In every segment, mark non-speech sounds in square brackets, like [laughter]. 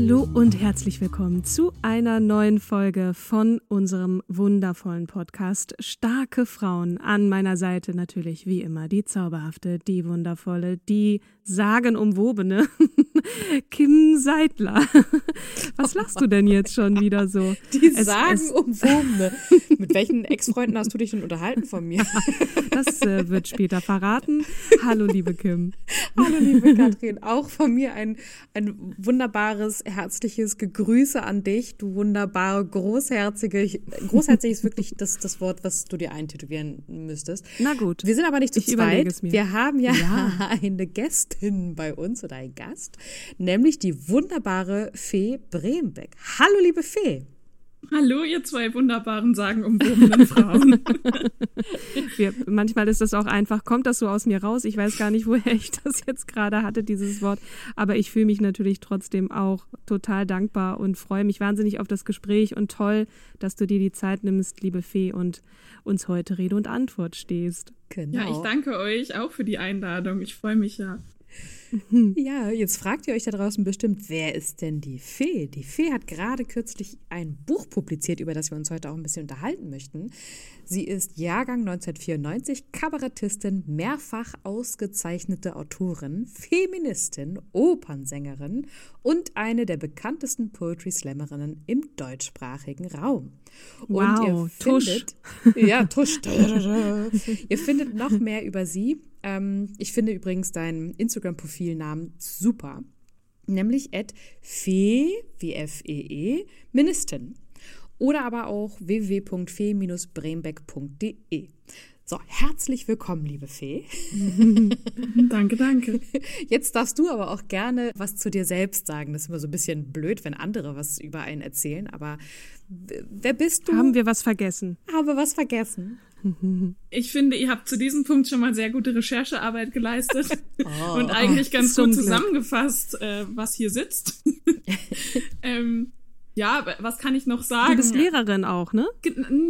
Hallo und herzlich willkommen zu einer neuen Folge von unserem wundervollen Podcast Starke Frauen. An meiner Seite natürlich wie immer die zauberhafte, die wundervolle, die sagenumwobene [laughs] Kim Seidler. Was lachst du denn jetzt schon wieder so? [laughs] Die sagenumwobene. [laughs] Mit welchen Ex-Freunden hast du dich denn unterhalten von mir? Das äh, wird später verraten. Hallo, liebe Kim. Hallo, liebe Katrin. Auch von mir ein, ein wunderbares, herzliches Gegrüße an dich, du wunderbare, großherzige. Großherzig ist wirklich das, das Wort, was du dir eintätowieren müsstest. Na gut. Wir sind aber nicht zu Ich zweit. Wir haben ja, Ja. [laughs] eine Gästin bei uns oder ein Gast, nämlich die wunderbare Fee Brembeck. Hallo, liebe Fee. Hallo, ihr zwei wunderbaren, sagenumwobenen Frauen. [laughs] Wir, manchmal ist das auch einfach, kommt das so aus mir raus. Ich weiß gar nicht, woher ich das jetzt gerade hatte, dieses Wort. Aber ich fühle mich natürlich trotzdem auch total dankbar und freue mich wahnsinnig auf das Gespräch und toll, dass du dir die Zeit nimmst, liebe Fee, und uns heute Rede und Antwort stehst. Genau. Ja, ich danke euch auch für die Einladung. Ich freue mich ja. Ja, jetzt fragt ihr euch da draußen bestimmt, wer ist denn die Fee? Die Fee hat gerade kürzlich ein Buch publiziert, über das wir uns heute auch ein bisschen unterhalten möchten. Sie ist Jahrgang 1994, Kabarettistin, mehrfach ausgezeichnete Autorin, Feministin, Opernsängerin und eine der bekanntesten Poetry Slammerinnen im deutschsprachigen Raum. Wow, und ihr Tusch. findet, ja, Tusch. [laughs] ihr findet noch mehr über sie. Ähm, ich finde übrigens deinen Instagram-Profilnamen super. Nämlich at fee, wie F-E-E, Ministin. Oder aber auch www.fee-brembeck.de. So, herzlich willkommen, liebe Fee. [laughs] Danke, danke. Jetzt darfst du aber auch gerne was zu dir selbst sagen. Das ist immer so ein bisschen blöd, wenn andere was über einen erzählen. Aber wer bist du? Haben wir was vergessen? Habe was vergessen. Ich finde, ihr habt zu diesem Punkt schon mal sehr gute Recherchearbeit geleistet [laughs] Oh. und eigentlich ganz zum gut zusammengefasst, äh, was hier sitzt. [laughs] ähm, ja, was kann ich noch sagen? Du bist Lehrerin auch, ne?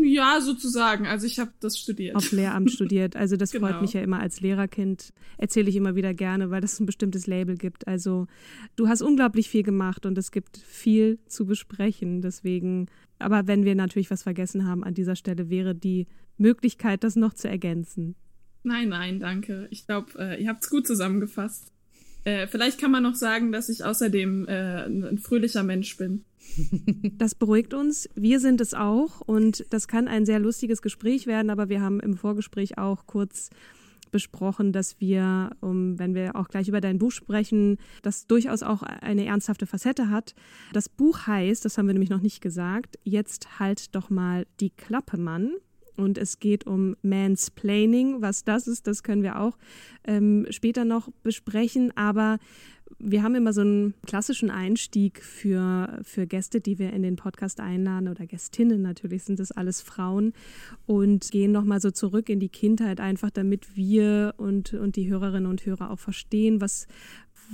Ja, sozusagen. Also ich habe das studiert. Auf Lehramt studiert. Also das freut Genau. mich ja immer als Lehrerkind. Erzähle ich immer wieder gerne, weil es ein bestimmtes Label gibt. Also du hast unglaublich viel gemacht und es gibt viel zu besprechen. Deswegen, aber wenn wir natürlich was vergessen haben an dieser Stelle, wäre die Möglichkeit, das noch zu ergänzen. Nein, nein, danke. Ich glaube, äh, ihr habt es gut zusammengefasst. Äh, vielleicht kann man noch sagen, dass ich außerdem äh, ein, fröhlicher Mensch bin. [laughs] Das beruhigt uns. Wir sind es auch und das kann ein sehr lustiges Gespräch werden, aber wir haben im Vorgespräch auch kurz besprochen, dass wir, um, wenn wir auch gleich über dein Buch sprechen, das durchaus auch eine ernsthafte Facette hat. Das Buch heißt, das haben wir nämlich noch nicht gesagt, jetzt halt doch mal die Klappe, Mann. Und es geht um Mansplaining. Was das ist, das können wir auch ähm, später noch besprechen. Aber wir haben immer so einen klassischen Einstieg für, für Gäste, die wir in den Podcast einladen oder Gästinnen natürlich sind das alles Frauen und gehen nochmal so zurück in die Kindheit, einfach damit wir und, und die Hörerinnen und Hörer auch verstehen, was,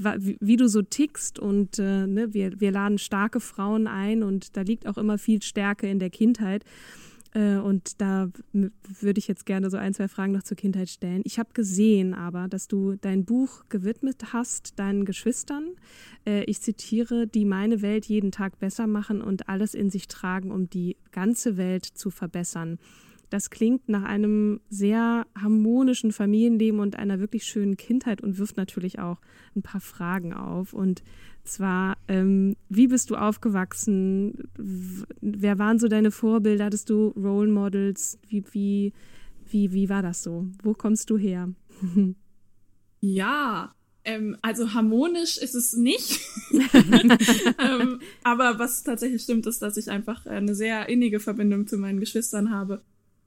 wa- wie, wie du so tickst und äh, ne, wir, wir laden starke Frauen ein und da liegt auch immer viel Stärke in der Kindheit. Äh, Und da würde ich jetzt gerne so ein, zwei Fragen noch zur Kindheit stellen. Ich habe gesehen aber, dass du dein Buch gewidmet hast deinen Geschwistern. Äh, Ich zitiere, die meine Welt jeden Tag besser machen und alles in sich tragen, um die ganze Welt zu verbessern. Das klingt nach einem sehr harmonischen Familienleben und einer wirklich schönen Kindheit und wirft natürlich auch ein paar Fragen auf. Und zwar, ähm, wie bist du aufgewachsen? Wer waren so deine Vorbilder? Hattest du Role Models? Wie, wie, wie, wie war das so? Wo kommst du her? [laughs] ja, ähm, also harmonisch ist es nicht. [laughs] ähm, aber was tatsächlich stimmt, ist, dass ich einfach eine sehr innige Verbindung zu meinen Geschwistern habe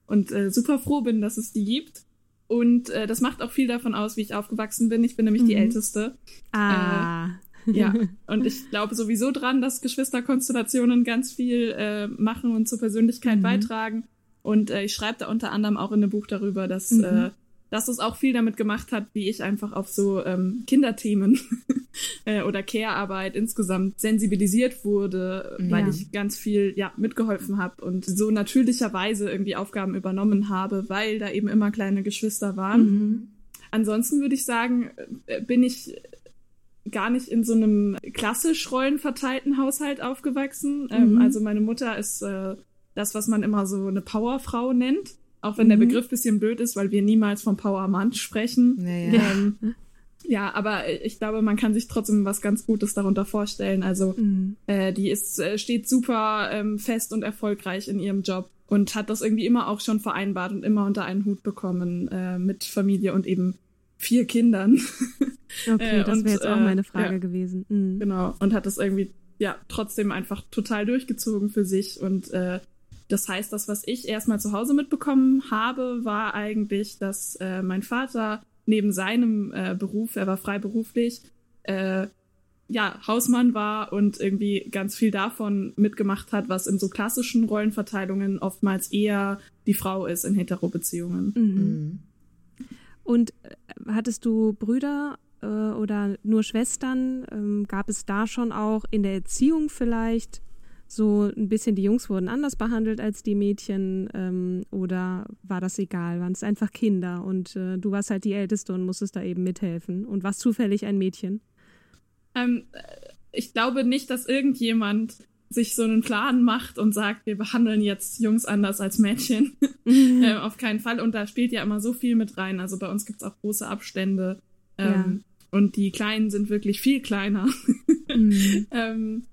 und äh, super froh bin, dass es die gibt. Und äh, das macht auch viel davon aus, wie ich aufgewachsen bin. Ich bin nämlich mhm. die Älteste. Ah. Äh, ja, und ich glaube sowieso dran, dass Geschwisterkonstellationen ganz viel äh, machen und zur Persönlichkeit mhm. beitragen. Und äh, ich schreibe da unter anderem auch in einem Buch darüber, dass mhm. äh, dass es auch viel damit gemacht hat, wie ich einfach auf so ähm, Kinderthemen [laughs] äh, oder Care-Arbeit insgesamt sensibilisiert wurde, ja. weil ich ganz viel ja mitgeholfen habe und so natürlicherweise irgendwie Aufgaben übernommen habe, weil da eben immer kleine Geschwister waren. Mhm. Ansonsten würde ich sagen, äh, bin ich gar nicht in so einem klassisch rollenverteilten Haushalt aufgewachsen. Ähm, mhm. Ähm, also meine Mutter ist äh, das, was man immer so eine Powerfrau nennt. Auch wenn mhm. der Begriff bisschen blöd ist, weil wir niemals vom Powermann sprechen. Naja. Ähm, [laughs] ja, aber ich glaube, man kann sich trotzdem was ganz Gutes darunter vorstellen. Also mhm. äh, die ist äh, steht super ähm, fest und erfolgreich in ihrem Job und hat das irgendwie immer auch schon vereinbart und immer unter einen Hut bekommen äh, mit Familie und eben vier Kindern. [laughs] Okay, das wäre jetzt auch meine äh, Frage ja, gewesen. Mhm. Genau und hat das irgendwie ja trotzdem einfach total durchgezogen für sich und äh, das heißt, das, was ich erstmal zu Hause mitbekommen habe, war eigentlich, dass äh, mein Vater neben seinem äh, Beruf, er war freiberuflich, äh, ja, Hausmann war und irgendwie ganz viel davon mitgemacht hat, was in so klassischen Rollenverteilungen oftmals eher die Frau ist in Hetero-Beziehungen. Mhm. mhm. Und äh, hattest du Brüder äh, oder nur Schwestern? Ähm, gab es da schon auch in der Erziehung vielleicht so ein bisschen, die Jungs wurden anders behandelt als die Mädchen ähm, oder war das egal? Waren es einfach Kinder und äh, du warst halt die Älteste und musstest da eben mithelfen und warst zufällig ein Mädchen? Ähm, äh, ich glaube nicht, dass irgendjemand sich so einen Plan macht und sagt, wir behandeln jetzt Jungs anders als Mädchen. [laughs] [laughs] Mhm. äh, auf keinen Fall. Und da spielt ja immer so viel mit rein. Also bei uns gibt es auch große Abstände. Ähm, ja. Und die Kleinen sind wirklich viel kleiner. [laughs] Mhm. ähm,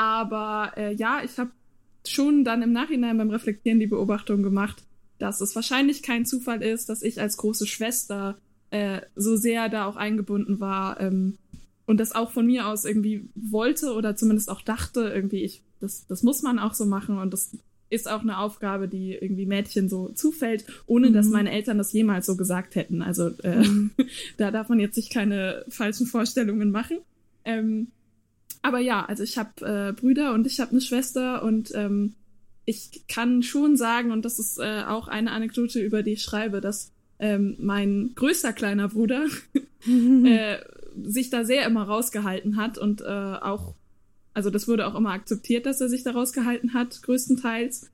aber äh, ja, ich habe schon dann im Nachhinein beim Reflektieren die Beobachtung gemacht, dass es wahrscheinlich kein Zufall ist, dass ich als große Schwester äh, so sehr da auch eingebunden war ähm, und das auch von mir aus irgendwie wollte oder zumindest auch dachte, irgendwie, ich, das, das muss man auch so machen und das ist auch eine Aufgabe, die irgendwie Mädchen so zufällt, ohne mhm. dass meine Eltern das jemals so gesagt hätten. Also äh, mhm. [laughs] da darf man jetzt sich keine falschen Vorstellungen machen. Ähm, aber ja, also ich habe äh, Brüder und ich habe eine Schwester und ähm, ich kann schon sagen, und das ist äh, auch eine Anekdote, über die ich schreibe, dass ähm, mein größter kleiner Bruder [laughs] äh, sich da sehr immer rausgehalten hat und äh, auch, also das wurde auch immer akzeptiert, dass er sich da rausgehalten hat, größtenteils.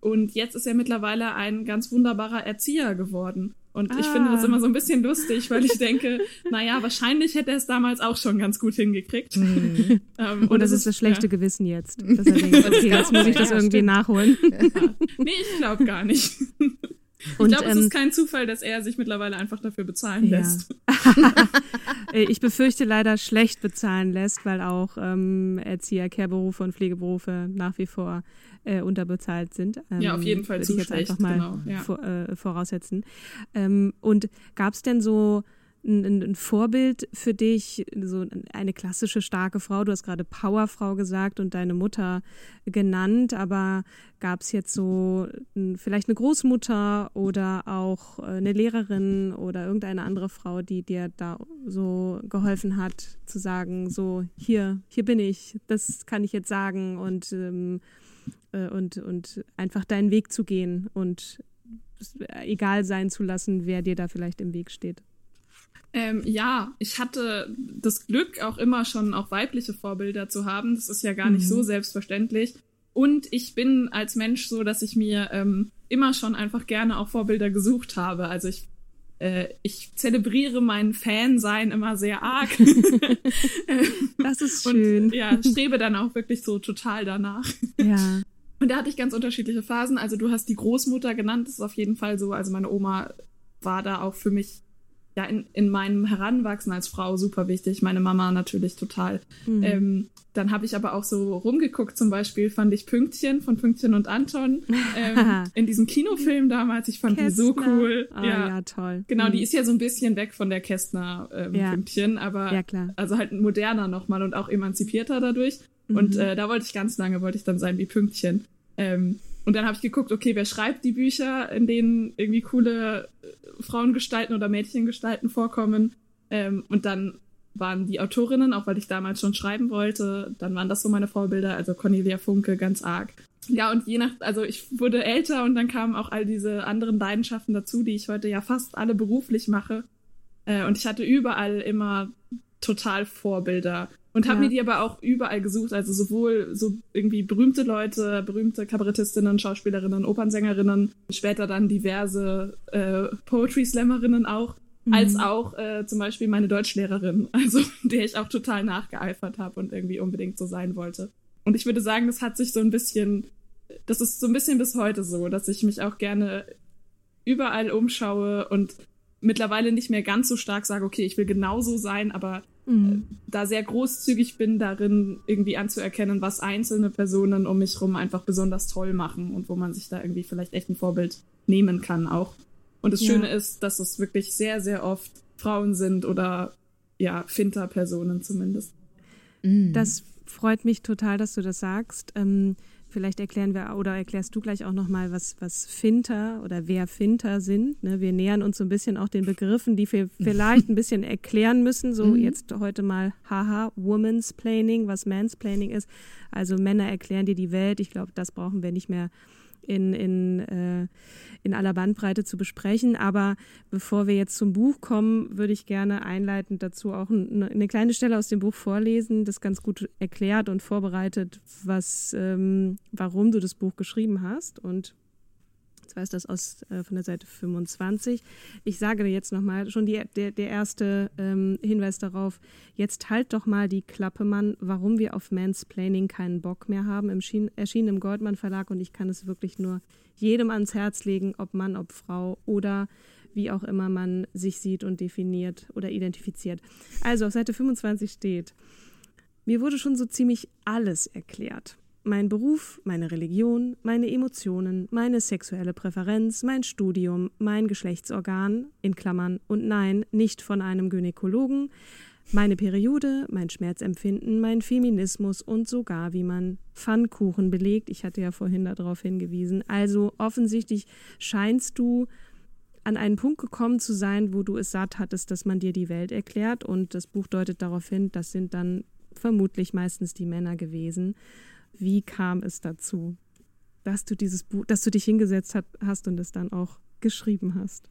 Und jetzt ist er mittlerweile ein ganz wunderbarer Erzieher geworden. Und ah. ich finde das ah. immer so ein bisschen lustig, weil ich denke, [laughs] naja, wahrscheinlich hätte er es damals auch schon ganz gut hingekriegt. Mhm. [laughs] ähm, und das ist das schlechte ja. Gewissen jetzt. [laughs] Dass er denkt, okay, jetzt muss ich das irgendwie nachholen. Ja. Nee, ich glaube gar nicht. Ich glaube, ähm, es ist kein Zufall, dass er sich mittlerweile einfach dafür bezahlen ja. lässt. Äh, ich befürchte leider schlecht bezahlen lässt, weil auch ähm, Erzieher, Care-Berufe und Pflegeberufe nach wie vor äh, unterbezahlt sind. Ähm, ja, auf jeden Fall zu ich jetzt schlecht, einfach mal genau, ja. vor, äh, voraussetzen. Ähm, und gab es denn so ein, ein, Vorbild für dich, so eine klassische starke Frau? Du hast gerade Powerfrau gesagt und deine Mutter genannt, aber gab es jetzt so vielleicht eine Großmutter oder auch äh, eine Lehrerin oder irgendeine andere Frau, die dir da so geholfen hat, zu sagen, so hier, hier bin ich, das kann ich jetzt sagen und ähm, äh, und, und einfach deinen Weg zu gehen und egal sein zu lassen, wer dir da vielleicht im Weg steht. Ähm, ja, ich hatte das Glück, auch immer schon auch weibliche Vorbilder zu haben. Das ist ja gar nicht mhm. so selbstverständlich. Und ich bin als Mensch so, dass ich mir ähm, immer schon einfach gerne auch Vorbilder gesucht habe. Also ich, äh, ich zelebriere mein Fan-Sein immer sehr arg. [laughs] [laughs] das ist schön. Und, ja, strebe dann auch wirklich so total danach. Ja. [laughs] Und da hatte ich ganz unterschiedliche Phasen. Also du hast die Großmutter genannt, das ist auf jeden Fall so. Also meine Oma war da auch für mich ja in, in meinem Heranwachsen als Frau super wichtig. Meine Mama natürlich total. Mhm. Ähm, dann habe ich aber auch so rumgeguckt, zum Beispiel fand ich Pünktchen von Pünktchen und Anton ähm, [laughs] in diesem Kinofilm damals. Ich fand Kästner. die so cool. Oh, ja. ja. toll. Genau, mhm. die ist ja so ein bisschen weg von der Kästner ähm, ja. Pünktchen, aber ja, klar. also halt moderner nochmal und auch emanzipierter dadurch. Mhm. Und äh, da wollte ich ganz lange, wollte ich dann sein wie Pünktchen. Ähm, und dann habe ich geguckt, okay, wer schreibt die Bücher, in denen irgendwie coole äh, Frauengestalten oder Mädchengestalten vorkommen. Ähm, und dann waren die Autorinnen, auch weil ich damals schon schreiben wollte, dann waren das so meine Vorbilder, also Cornelia Funke ganz arg. Ja, und je nach, also ich wurde älter und dann kamen auch all diese anderen Leidenschaften dazu, die ich heute ja fast alle beruflich mache. Äh, und ich hatte überall immer total Vorbilder. Und habe ja. mir die aber auch überall gesucht, also sowohl so irgendwie berühmte Leute, berühmte Kabarettistinnen, Schauspielerinnen, Opernsängerinnen, später dann diverse äh, Poetry-Slammerinnen auch, mhm. als auch äh, zum Beispiel meine Deutschlehrerin, [laughs] also der ich auch total nachgeeifert habe und irgendwie unbedingt so sein wollte. Und ich würde sagen, das hat sich so ein bisschen, das ist so ein bisschen bis heute so, dass ich mich auch gerne überall umschaue und mittlerweile nicht mehr ganz so stark sage, okay, ich will genauso sein, aber mhm. äh, da sehr großzügig bin darin, irgendwie anzuerkennen, was einzelne Personen um mich rum einfach besonders toll machen und wo man sich da irgendwie vielleicht echt ein Vorbild nehmen kann auch. Und das ja. Schöne ist, dass es wirklich sehr, sehr oft Frauen sind oder ja, Finter-Personen zumindest. Mhm. Das freut mich total, dass du das sagst. Ähm, Vielleicht erklären wir oder erklärst du gleich auch nochmal, was, was Finter oder wer Finter sind. Ne? Wir nähern uns so ein bisschen auch den Begriffen, die wir [laughs] vielleicht ein bisschen erklären müssen. So mhm. jetzt heute mal haha, Woman's Planning, was Mansplaining ist. Also Männer erklären dir die Welt. Ich glaube, das brauchen wir nicht mehr in, in, äh, in aller Bandbreite zu besprechen. Aber bevor wir jetzt zum Buch kommen, würde ich gerne einleitend dazu auch eine, eine kleine Stelle aus dem Buch vorlesen, das ganz gut erklärt und vorbereitet, was, ähm, warum du das Buch geschrieben hast und ist das aus, äh, von der Seite 25. Ich sage jetzt nochmal, schon die, der, der erste ähm, Hinweis darauf, jetzt halt doch mal die Klappe, Mann, warum wir auf Mansplaining keinen Bock mehr haben. Im Schien, erschienen im Goldmann Verlag und ich kann es wirklich nur jedem ans Herz legen, ob Mann, ob Frau oder wie auch immer man sich sieht und definiert oder identifiziert. Also auf Seite 25 steht, mir wurde schon so ziemlich alles erklärt. Mein Beruf, meine Religion, meine Emotionen, meine sexuelle Präferenz, mein Studium, mein Geschlechtsorgan, in Klammern und nein, nicht von einem Gynäkologen, meine Periode, mein Schmerzempfinden, mein Feminismus und sogar, wie man Pfannkuchen belegt. Ich hatte ja vorhin darauf hingewiesen. Also offensichtlich scheinst du an einen Punkt gekommen zu sein, wo du es satt hattest, dass man dir die Welt erklärt. Und das Buch deutet darauf hin, das sind dann vermutlich meistens die Männer gewesen. Wie kam es dazu, dass du dieses Buch, dass du dich hingesetzt hat, hast und es dann auch geschrieben hast?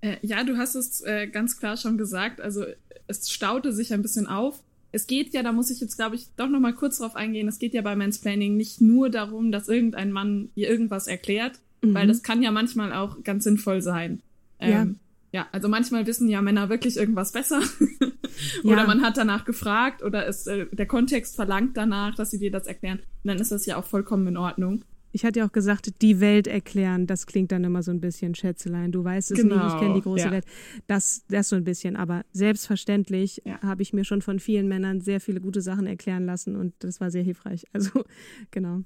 Äh, ja, du hast es äh, ganz klar schon gesagt. Also es staute sich ein bisschen auf. Es geht ja, da muss ich jetzt, glaube ich, doch noch mal kurz drauf eingehen. Es geht ja bei Mansplaining nicht nur darum, dass irgendein Mann ihr irgendwas erklärt, mhm. weil das kann ja manchmal auch ganz sinnvoll sein. Ähm, ja. Ja, also manchmal wissen ja Männer wirklich irgendwas besser. [laughs] oder ja. man hat danach gefragt oder es, äh, der Kontext verlangt danach, dass sie dir das erklären. Und dann ist das ja auch vollkommen in Ordnung. Ich hatte ja auch gesagt, die Welt erklären, das klingt dann immer so ein bisschen Schätzelein. Du weißt es genau, nicht, ich kenne die große ja. Welt. Das, das so ein bisschen. Aber selbstverständlich ja. habe ich mir schon von vielen Männern sehr viele gute Sachen erklären lassen und das war sehr hilfreich. [laughs] Also, genau.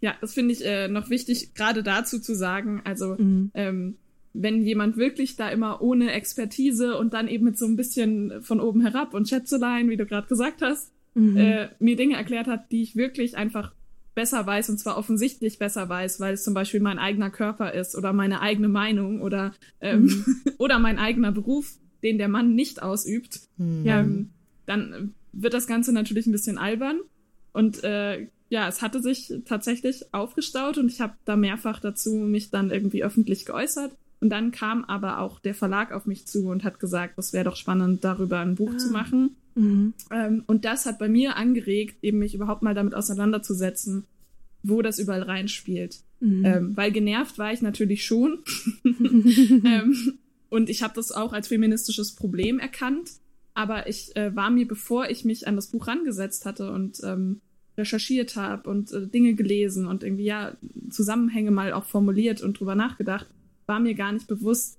Ja, das finde ich äh, noch wichtig, gerade dazu zu sagen. Also, mhm. ähm, wenn jemand wirklich da immer ohne Expertise und dann eben mit so ein bisschen von oben herab und Schätzelein, wie du gerade gesagt hast, mhm. äh, mir Dinge erklärt hat, die ich wirklich einfach besser weiß und zwar offensichtlich besser weiß, weil es zum Beispiel mein eigener Körper ist oder meine eigene Meinung oder ähm, mhm. [laughs] oder mein eigener Beruf, den der Mann nicht ausübt, mhm. ähm, dann wird das Ganze natürlich ein bisschen albern und äh, ja, es hatte sich tatsächlich aufgestaut und ich habe da mehrfach dazu mich dann irgendwie öffentlich geäußert und dann kam aber auch der Verlag auf mich zu und hat gesagt, es wäre doch spannend, darüber ein Buch ah. zu machen. Mhm. Ähm, und das hat bei mir angeregt, eben mich überhaupt mal damit auseinanderzusetzen, wo das überall reinspielt. Mhm. Ähm, weil genervt war ich natürlich schon. [laughs] [laughs] ähm, und ich habe das auch als feministisches Problem erkannt. Aber ich äh, war mir, bevor ich mich an das Buch rangesetzt hatte und ähm, recherchiert habe und äh, Dinge gelesen und irgendwie ja Zusammenhänge mal auch formuliert und drüber nachgedacht, war mir gar nicht bewusst,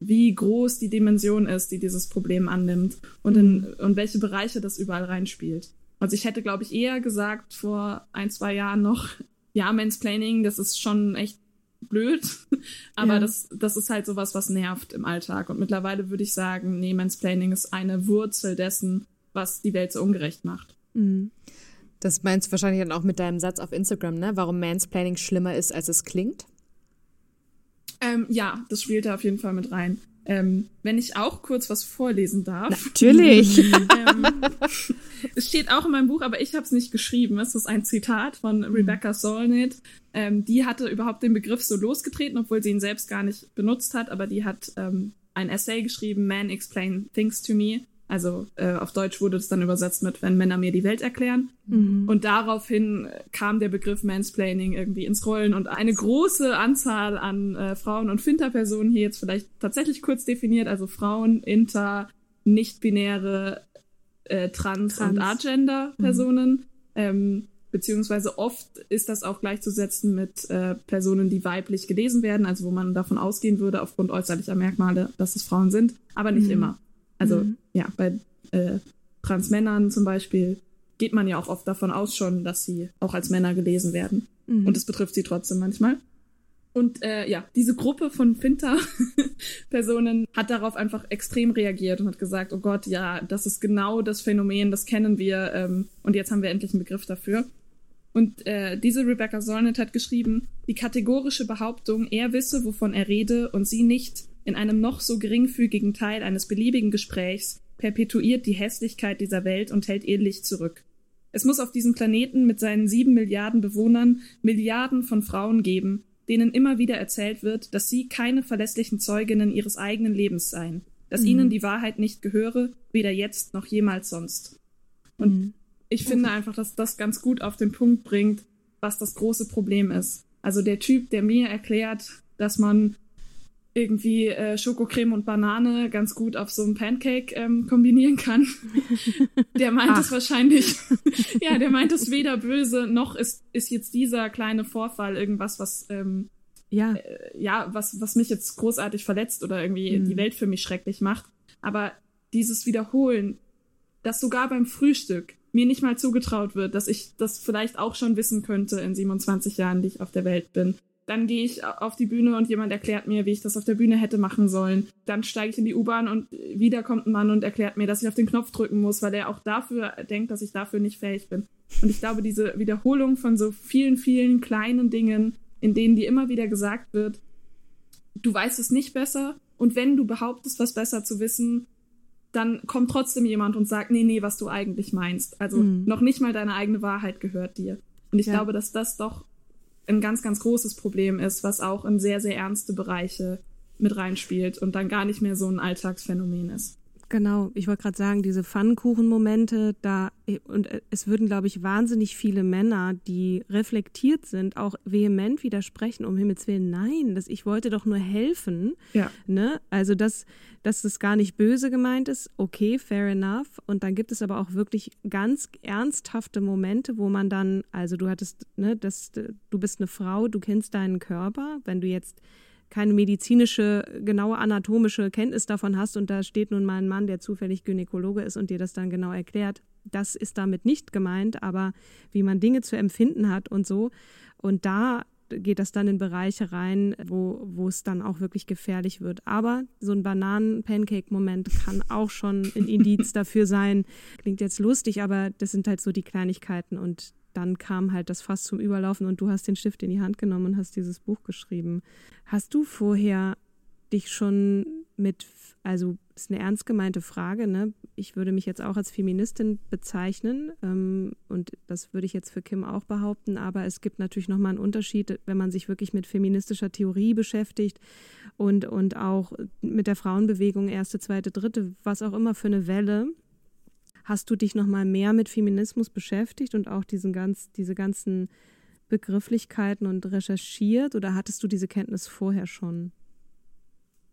wie groß die Dimension ist, die dieses Problem annimmt und in mhm. und welche Bereiche das überall reinspielt. Also ich hätte, glaube ich, eher gesagt vor ein, zwei Jahren noch, [laughs] ja, Mansplaining, das ist schon echt blöd, [laughs] aber ja. das, das ist halt sowas, was nervt im Alltag. Und mittlerweile würde ich sagen, nee, Mansplaining ist eine Wurzel dessen, was die Welt so ungerecht macht. Mhm. Das meinst du wahrscheinlich dann auch mit deinem Satz auf Instagram, ne? Warum Mansplaining schlimmer ist, als es klingt? Ähm, ja, das spielt da auf jeden Fall mit rein. Ähm, wenn ich auch kurz was vorlesen darf. Natürlich. [laughs] ähm, es steht auch in meinem Buch, aber ich habe es nicht geschrieben. Es ist ein Zitat von mhm. Rebecca Solnit. Ähm, die hatte überhaupt den Begriff so losgetreten, obwohl sie ihn selbst gar nicht benutzt hat, aber die hat ähm, ein Essay geschrieben, Man Explain Things to Me. Also äh, auf Deutsch wurde es dann übersetzt mit Wenn Männer mir die Welt erklären. Mhm. Und daraufhin kam der Begriff Mansplaining irgendwie ins Rollen und eine große Anzahl an äh, Frauen- und Finter-Personen hier jetzt vielleicht tatsächlich kurz definiert, also Frauen, Inter, nicht-binäre, äh, Trans-, Trans. und Agender-Personen. Mhm. Ähm, beziehungsweise oft ist das auch gleichzusetzen mit äh, Personen, die weiblich gelesen werden, also wo man davon ausgehen würde, aufgrund äußerlicher Merkmale, dass es Frauen sind, aber nicht mhm. immer. Also mhm. ja, bei äh, Transmännern zum Beispiel geht man ja auch oft davon aus schon, dass sie auch als Männer gelesen werden. Mhm. Und es betrifft sie trotzdem manchmal. Und äh, ja, diese Gruppe von Finter-Personen [laughs] hat darauf einfach extrem reagiert und hat gesagt, oh Gott, ja, das ist genau das Phänomen, das kennen wir ähm, und jetzt haben wir endlich einen Begriff dafür. Und äh, diese Rebecca Solnit hat geschrieben, die kategorische Behauptung, er wisse, wovon er rede und sie nicht, in einem noch so geringfügigen Teil eines beliebigen Gesprächs perpetuiert die Hässlichkeit dieser Welt und hält ihr Licht zurück. Es muss auf diesem Planeten mit seinen sieben Milliarden Bewohnern Milliarden von Frauen geben, denen immer wieder erzählt wird, dass sie keine verlässlichen Zeuginnen ihres eigenen Lebens seien, dass mhm. ihnen die Wahrheit nicht gehöre, weder jetzt noch jemals sonst. Und mhm. Ich finde einfach, dass das ganz gut auf den Punkt bringt, was das große Problem ist. Also der Typ, der mir erklärt, dass man irgendwie äh, Schokocreme und Banane ganz gut auf so einem Pancake ähm, kombinieren kann. [laughs] der meint Ach. es wahrscheinlich, [laughs] ja, der meint es weder böse, noch ist, ist jetzt dieser kleine Vorfall irgendwas, was, ähm, ja, äh, ja was, was mich jetzt großartig verletzt oder irgendwie mhm. die Welt für mich schrecklich macht. Aber dieses Wiederholen, dass sogar beim Frühstück mir nicht mal zugetraut wird, dass ich das vielleicht auch schon wissen könnte in 27 Jahren, die ich auf der Welt bin dann gehe ich auf die Bühne und jemand erklärt mir, wie ich das auf der Bühne hätte machen sollen. Dann steige ich in die U-Bahn und wieder kommt ein Mann und erklärt mir, dass ich auf den Knopf drücken muss, weil er auch dafür denkt, dass ich dafür nicht fähig bin. Und ich glaube, diese Wiederholung von so vielen, vielen kleinen Dingen, in denen dir immer wieder gesagt wird, du weißt es nicht besser und wenn du behauptest, was besser zu wissen, dann kommt trotzdem jemand und sagt, nee, nee, was du eigentlich meinst. Also mhm. noch nicht mal deine eigene Wahrheit gehört dir. Und ich ja. glaube, dass das doch ein ganz, ganz großes Problem ist, was auch in sehr, sehr ernste Bereiche mit reinspielt und dann gar nicht mehr so ein Alltagsphänomen ist. Genau, ich wollte gerade sagen, diese Pfannkuchenmomente, da und es würden, glaube ich, wahnsinnig viele Männer, die reflektiert sind, auch vehement widersprechen, um Himmels Willen, nein, das, ich wollte doch nur helfen. Ja. Ne? Also, dass, dass das gar nicht böse gemeint ist, okay, fair enough. Und dann gibt es aber auch wirklich ganz ernsthafte Momente, wo man dann, also du hattest, ne, das, du bist eine Frau, du kennst deinen Körper, wenn du jetzt keine medizinische, genaue anatomische Kenntnis davon hast und da steht nun mal ein Mann, der zufällig Gynäkologe ist und dir das dann genau erklärt, das ist damit nicht gemeint, aber wie man Dinge zu empfinden hat und so. Und da geht das dann in Bereiche rein, wo, wo es dann auch wirklich gefährlich wird. Aber so ein Bananen-Pancake-Moment kann auch schon ein Indiz [laughs] dafür sein. Klingt jetzt lustig, aber das sind halt so die Kleinigkeiten und dann kam halt das Fass zum Überlaufen und du hast den Stift in die Hand genommen und hast dieses Buch geschrieben. Hast du vorher dich schon mit, also ist eine ernst gemeinte Frage, ne? Ich würde mich jetzt auch als Feministin bezeichnen ähm, und das würde ich jetzt für Kim auch behaupten, aber es gibt natürlich nochmal einen Unterschied, wenn man sich wirklich mit feministischer Theorie beschäftigt und, und auch mit der Frauenbewegung, erste, zweite, dritte, was auch immer für eine Welle Hast du dich noch mal mehr mit Feminismus beschäftigt und auch diesen ganz, diese ganzen Begrifflichkeiten und recherchiert oder hattest du diese Kenntnis vorher schon?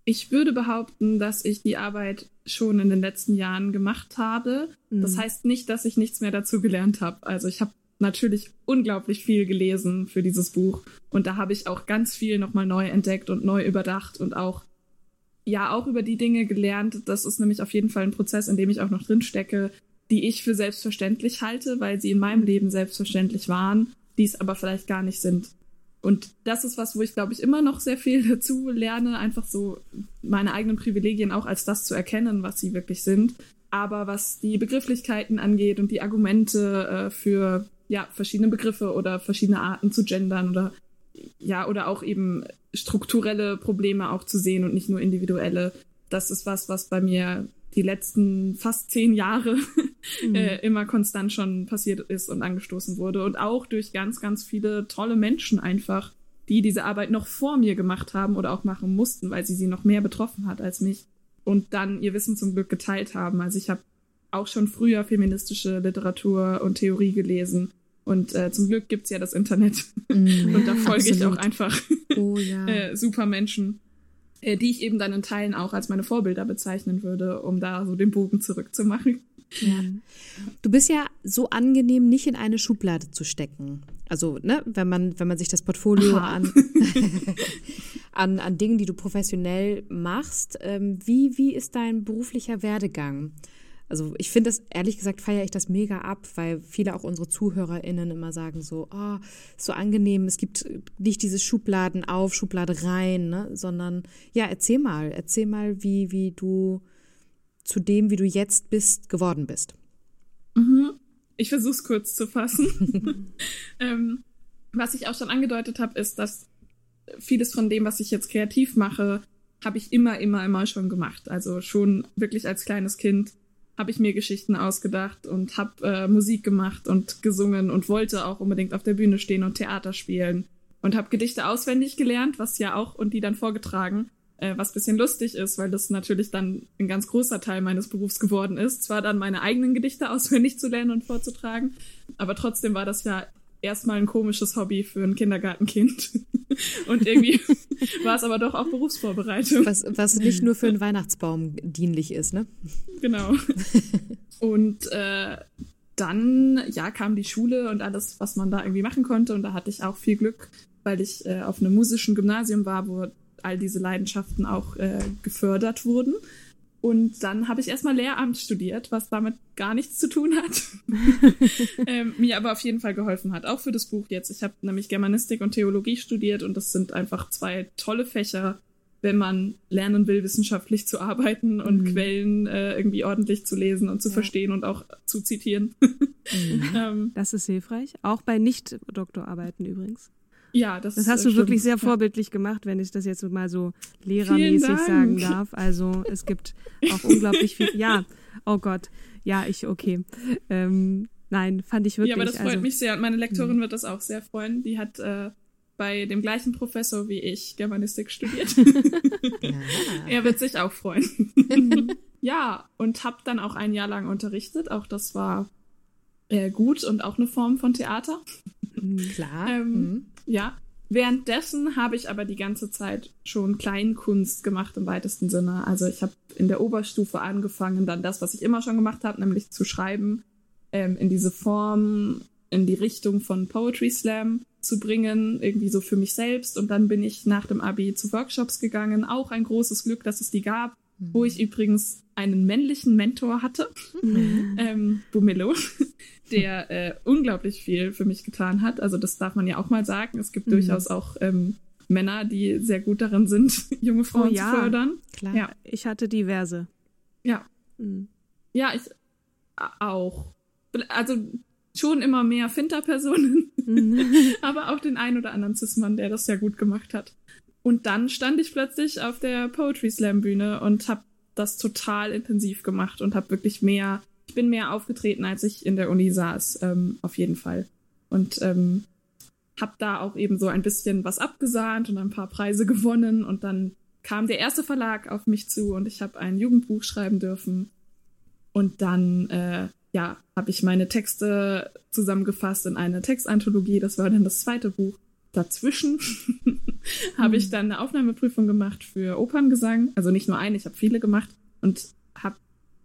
Ich würde behaupten, dass ich die Arbeit schon in den letzten Jahren gemacht habe. Mhm. Das heißt nicht, dass ich nichts mehr dazu gelernt habe. Also ich habe natürlich unglaublich viel gelesen für dieses Buch. Und da habe ich auch ganz viel nochmal neu entdeckt und neu überdacht und auch, ja, auch über die Dinge gelernt. Das ist nämlich auf jeden Fall ein Prozess, in dem ich auch noch drin stecke, die ich für selbstverständlich halte, weil sie in meinem Leben selbstverständlich waren, die es aber vielleicht gar nicht sind. Und das ist was, wo ich, glaube ich, immer noch sehr viel [laughs] dazu lerne, einfach so meine eigenen Privilegien auch als das zu erkennen, was sie wirklich sind. Aber was die Begrifflichkeiten angeht und die Argumente äh, für ja, verschiedene Begriffe oder verschiedene Arten zu gendern oder ja, oder auch eben strukturelle Probleme auch zu sehen und nicht nur individuelle, das ist was, was bei mir die letzten fast zehn Jahre [laughs] mhm. äh, immer konstant schon passiert ist und angestoßen wurde. Und auch durch ganz, ganz viele tolle Menschen einfach, die diese Arbeit noch vor mir gemacht haben oder auch machen mussten, weil sie sie noch mehr betroffen hat als mich. Und dann ihr Wissen zum Glück geteilt haben. Also ich habe auch schon früher feministische Literatur und Theorie gelesen. Und äh, zum Glück gibt's ja das Internet. Mm, [laughs] und da folge ich auch einfach oh, ja. [laughs] äh, super Menschen äh, die ich eben dann in Teilen auch als meine Vorbilder bezeichnen würde, um da so den Bogen zurückzumachen. Ja. Du bist ja so angenehm, nicht in eine Schublade zu stecken. Also, ne, wenn man, wenn man sich das Portfolio an, [laughs] an, an Dingen, die du professionell machst, ähm, wie, wie ist dein beruflicher Werdegang? Also ich finde das, ehrlich gesagt, feiere ich das mega ab, weil viele auch unsere ZuhörerInnen immer sagen so, oh, so angenehm, es gibt nicht dieses Schubladen auf, Schublade rein, ne? sondern ja, erzähl mal, erzähl mal, wie, wie du zu dem, wie du jetzt bist, geworden bist. Mhm. Ich versuche es kurz zu fassen. [laughs] ähm, was ich auch schon angedeutet habe, ist, dass vieles von dem, was ich jetzt kreativ mache, habe ich immer, immer, immer schon gemacht. Also schon wirklich als kleines Kind habe ich mir Geschichten ausgedacht und habe äh, Musik gemacht und gesungen und wollte auch unbedingt auf der Bühne stehen und Theater spielen und habe Gedichte auswendig gelernt, was ja auch und die dann vorgetragen, äh, was bisschen lustig ist, weil das natürlich dann ein ganz großer Teil meines Berufs geworden ist. Zwar dann meine eigenen Gedichte [laughs] auswendig zu lernen und vorzutragen, aber trotzdem war das ja erstmal ein komisches Hobby für ein Kindergartenkind. [laughs] Und irgendwie [laughs] war es aber doch auch Berufsvorbereitung. Was, was nicht nur für einen Weihnachtsbaum dienlich ist, ne? Genau. [laughs] Und äh, dann, ja, kam die Schule und alles, was man da irgendwie machen konnte. Und da hatte ich auch viel Glück, weil ich äh, auf einem musischen Gymnasium war, wo all diese Leidenschaften auch äh, gefördert wurden. Und dann habe ich erstmal Lehramt studiert, was damit gar nichts zu tun hat, [laughs] ähm, mir aber auf jeden Fall geholfen hat, auch für das Buch jetzt. Ich habe nämlich Germanistik und Theologie studiert und das sind einfach zwei tolle Fächer, wenn man lernen will, wissenschaftlich zu arbeiten und mhm. Quellen äh, irgendwie ordentlich zu lesen und zu ja. verstehen und auch zu zitieren. Mhm. [laughs] ähm, das ist hilfreich, auch bei Nicht-Doktorarbeiten übrigens. Ja, das, das hast du stimmt. wirklich sehr vorbildlich ja. gemacht, wenn ich das jetzt mal so lehrermäßig sagen darf. Also es gibt auch unglaublich viel. Ja, oh Gott. Ja, ich, okay. Ähm, nein, fand ich wirklich. Ja, aber das freut also, mich sehr. Und meine Lektorin mh. wird das auch sehr freuen. Die hat äh, bei dem gleichen Professor wie ich Germanistik studiert. ja. [laughs] Er wird sich auch freuen. [laughs] ja, und habe dann auch ein Jahr lang unterrichtet. Auch das war äh, gut und auch eine Form von Theater. Klar. ähm, mhm. Ja. Währenddessen habe ich aber die ganze Zeit schon Kleinkunst gemacht im weitesten Sinne. Also ich habe in der Oberstufe angefangen, dann das, was ich immer schon gemacht habe, nämlich zu schreiben, ähm, in diese Form, in die Richtung von Poetry Slam zu bringen, irgendwie so für mich selbst. Und dann bin ich nach dem Abi zu Workshops gegangen. Auch ein großes Glück, dass es die gab, mhm. wo ich übrigens einen männlichen Mentor hatte, mhm. ähm, Bumillo, der äh, unglaublich viel für mich getan hat. Also das darf man ja auch mal sagen. Es gibt mhm. durchaus auch ähm, Männer, die sehr gut darin sind, [laughs] junge Frauen oh, ja. zu fördern. Klar. Ja, ich hatte diverse. Ja. Mhm. Ja, ich auch. Also schon immer mehr Finter-Personen, mhm. [laughs] aber auch den einen oder anderen Cis-Mann, der das sehr gut gemacht hat. Und dann stand ich plötzlich auf der Poetry Slam Bühne und habe das total intensiv gemacht und habe wirklich mehr ich bin mehr aufgetreten, als ich in der Uni saß, ähm, auf jeden Fall. Und ähm, habe da auch eben so ein bisschen was abgesahnt und ein paar Preise gewonnen. Und dann kam der erste Verlag auf mich zu und ich habe ein Jugendbuch schreiben dürfen. Und dann, äh, ja, habe ich meine Texte zusammengefasst in eine Textanthologie. Das war dann das zweite Buch. Dazwischen [laughs] habe ich hm. dann eine Aufnahmeprüfung gemacht für Operngesang. Also nicht nur eine, ich habe viele gemacht und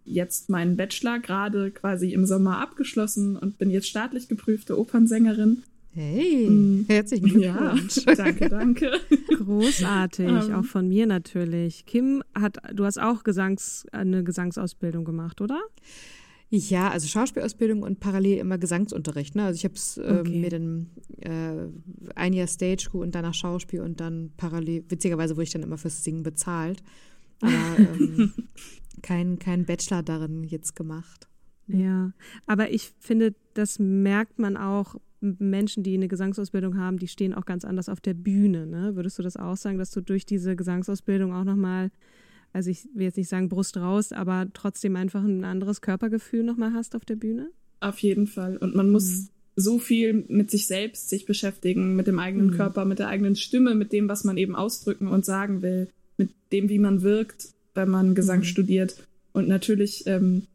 jetzt meinen Bachelor gerade quasi im Sommer abgeschlossen und bin jetzt staatlich geprüfte Opernsängerin. Hey, mm. herzlichen Glückwunsch. Ja, [laughs] danke, danke. Großartig, um, ähm. auch von mir natürlich. Kim hat, du hast auch Gesangs, eine Gesangsausbildung gemacht, oder? Ja, also Schauspielausbildung und parallel immer Gesangsunterricht. Ne? Also ich habe es ähm, okay. mir dann äh, ein Jahr Stage Crew und danach Schauspiel und dann parallel, witzigerweise wurde ich dann immer fürs Singen bezahlt. Aber ähm, [laughs] kein, kein Bachelor darin jetzt gemacht. Ja, aber ich finde, das merkt man auch Menschen, die eine Gesangsausbildung haben, die stehen auch ganz anders auf der Bühne. Ne? Würdest du das auch sagen, dass du durch diese Gesangsausbildung auch nochmal also ich will jetzt nicht sagen Brust raus, aber trotzdem einfach ein anderes Körpergefühl nochmal hast auf der Bühne? Auf jeden Fall. Und man muss mhm. so viel mit sich selbst sich beschäftigen, mit dem eigenen mhm. Körper, mit der eigenen Stimme, mit dem, was man eben ausdrücken und sagen will, mit dem, wie man wirkt, wenn man Gesang mhm. studiert. Und natürlich, ähm,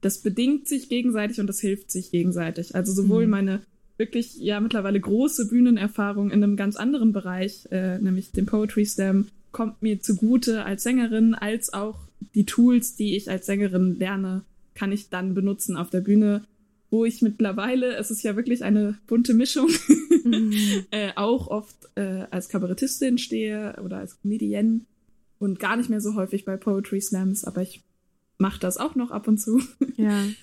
das bedingt sich gegenseitig und das hilft sich gegenseitig. Also sowohl mhm. meine wirklich ja mittlerweile große Bühnenerfahrung in einem ganz anderen Bereich, äh, nämlich dem Poetry Slam, kommt mir zugute als Sängerin, als auch die Tools, die ich als Sängerin lerne, kann ich dann benutzen auf der Bühne, wo ich mittlerweile, es ist ja wirklich eine bunte Mischung, mhm. [laughs] äh, auch oft äh, als Kabarettistin stehe oder als Comedienne und gar nicht mehr so häufig bei Poetry Slams, aber ich mache das auch noch ab und zu. Ja. [laughs]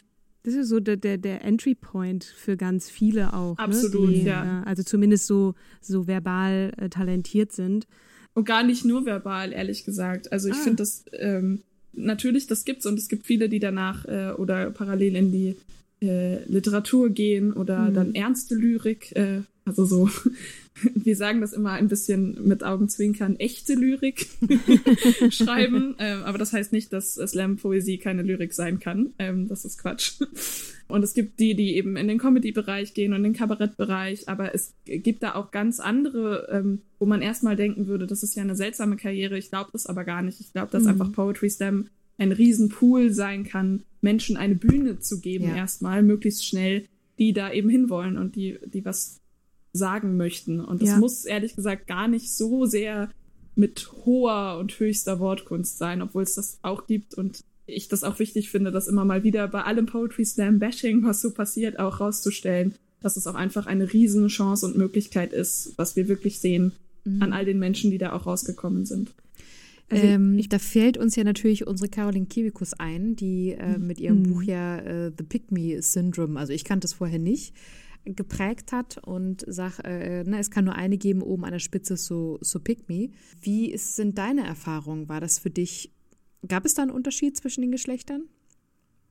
Das ist so der, der, der Entry Point für ganz viele auch. Ne, Absolut, ne? Die, ja. Also zumindest so, so verbal äh, talentiert sind. Und gar nicht nur verbal, ehrlich gesagt. Also ich ah. finde das, ähm, natürlich, das gibt's und es gibt viele, die danach äh, oder parallel in die äh, Literatur gehen oder mhm. dann ernste Lyrik, äh, also so, [laughs] wir sagen das immer ein bisschen mit Augenzwinkern, echte Lyrik [laughs] schreiben. Ähm, aber das heißt nicht, dass Slam-Poesie keine Lyrik sein kann. Ähm, das ist Quatsch. Und es gibt die, die eben in den Comedy-Bereich gehen und den Kabarettbereich, aber es gibt da auch ganz andere, ähm, wo man erstmal denken würde, das ist ja eine seltsame Karriere. Ich glaube das aber gar nicht. Ich glaube, dass mhm. einfach Poetry Slam ein Riesenpool sein kann, Menschen eine Bühne zu geben, ja. erstmal, möglichst schnell, die da eben hinwollen und die, die was sagen möchten. Und das ja. muss ehrlich gesagt gar nicht so sehr mit hoher und höchster Wortkunst sein, obwohl es das auch gibt und ich das auch wichtig finde, das immer mal wieder bei allem Poetry Slam Bashing, was so passiert, auch rauszustellen, dass es auch einfach eine riesen Chance und Möglichkeit ist, was wir wirklich sehen mhm. an all den Menschen, die da auch rausgekommen sind. Also ähm, da fällt uns ja natürlich unsere Caroline Kivikus ein, die äh, mit ihrem mhm. Buch ja äh, The Pick Me Syndrome, also ich kannte es vorher nicht, geprägt hat und sagt, äh, na, es kann nur eine geben, oben an der Spitze so, so Pick Me. Wie ist, sind deine Erfahrungen? War das für dich Gab es da einen Unterschied zwischen den Geschlechtern?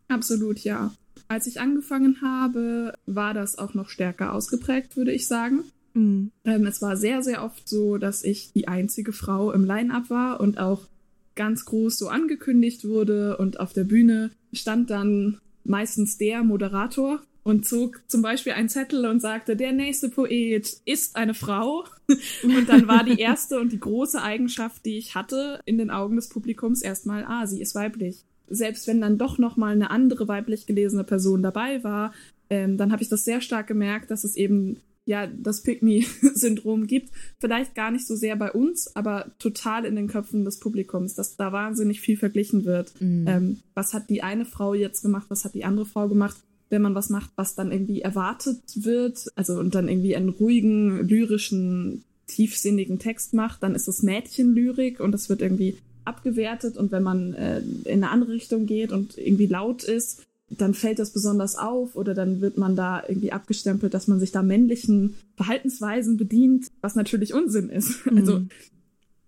Absolut, ja. Als ich angefangen habe, war das auch noch stärker ausgeprägt, würde ich sagen. Mhm. Ähm, es war sehr, sehr oft so, dass ich die einzige Frau im Line-up war und auch ganz groß so angekündigt wurde und auf der Bühne stand dann meistens der Moderator und zog zum Beispiel einen Zettel und sagte, der nächste Poet ist eine Frau. [laughs] Und dann war die erste und die große Eigenschaft, die ich hatte in den Augen des Publikums erstmal, ah, sie ist weiblich. Selbst wenn dann doch noch mal eine andere weiblich gelesene Person dabei war, ähm, dann habe ich das sehr stark gemerkt, dass es eben ja das Pick-me-Syndrom gibt. Vielleicht gar nicht so sehr bei uns, aber total in den Köpfen des Publikums, dass da wahnsinnig viel verglichen wird. Mhm. Ähm, was hat die eine Frau jetzt gemacht? Was hat die andere Frau gemacht? Wenn man was macht, was dann irgendwie erwartet wird, also und dann irgendwie einen ruhigen, lyrischen, tiefsinnigen Text macht, dann ist es Mädchenlyrik und das wird irgendwie abgewertet und wenn man äh, in eine andere Richtung geht und irgendwie laut ist, dann fällt das besonders auf oder dann wird man da irgendwie abgestempelt, dass man sich da männlichen Verhaltensweisen bedient, was natürlich Unsinn ist. [laughs] Mhm. Also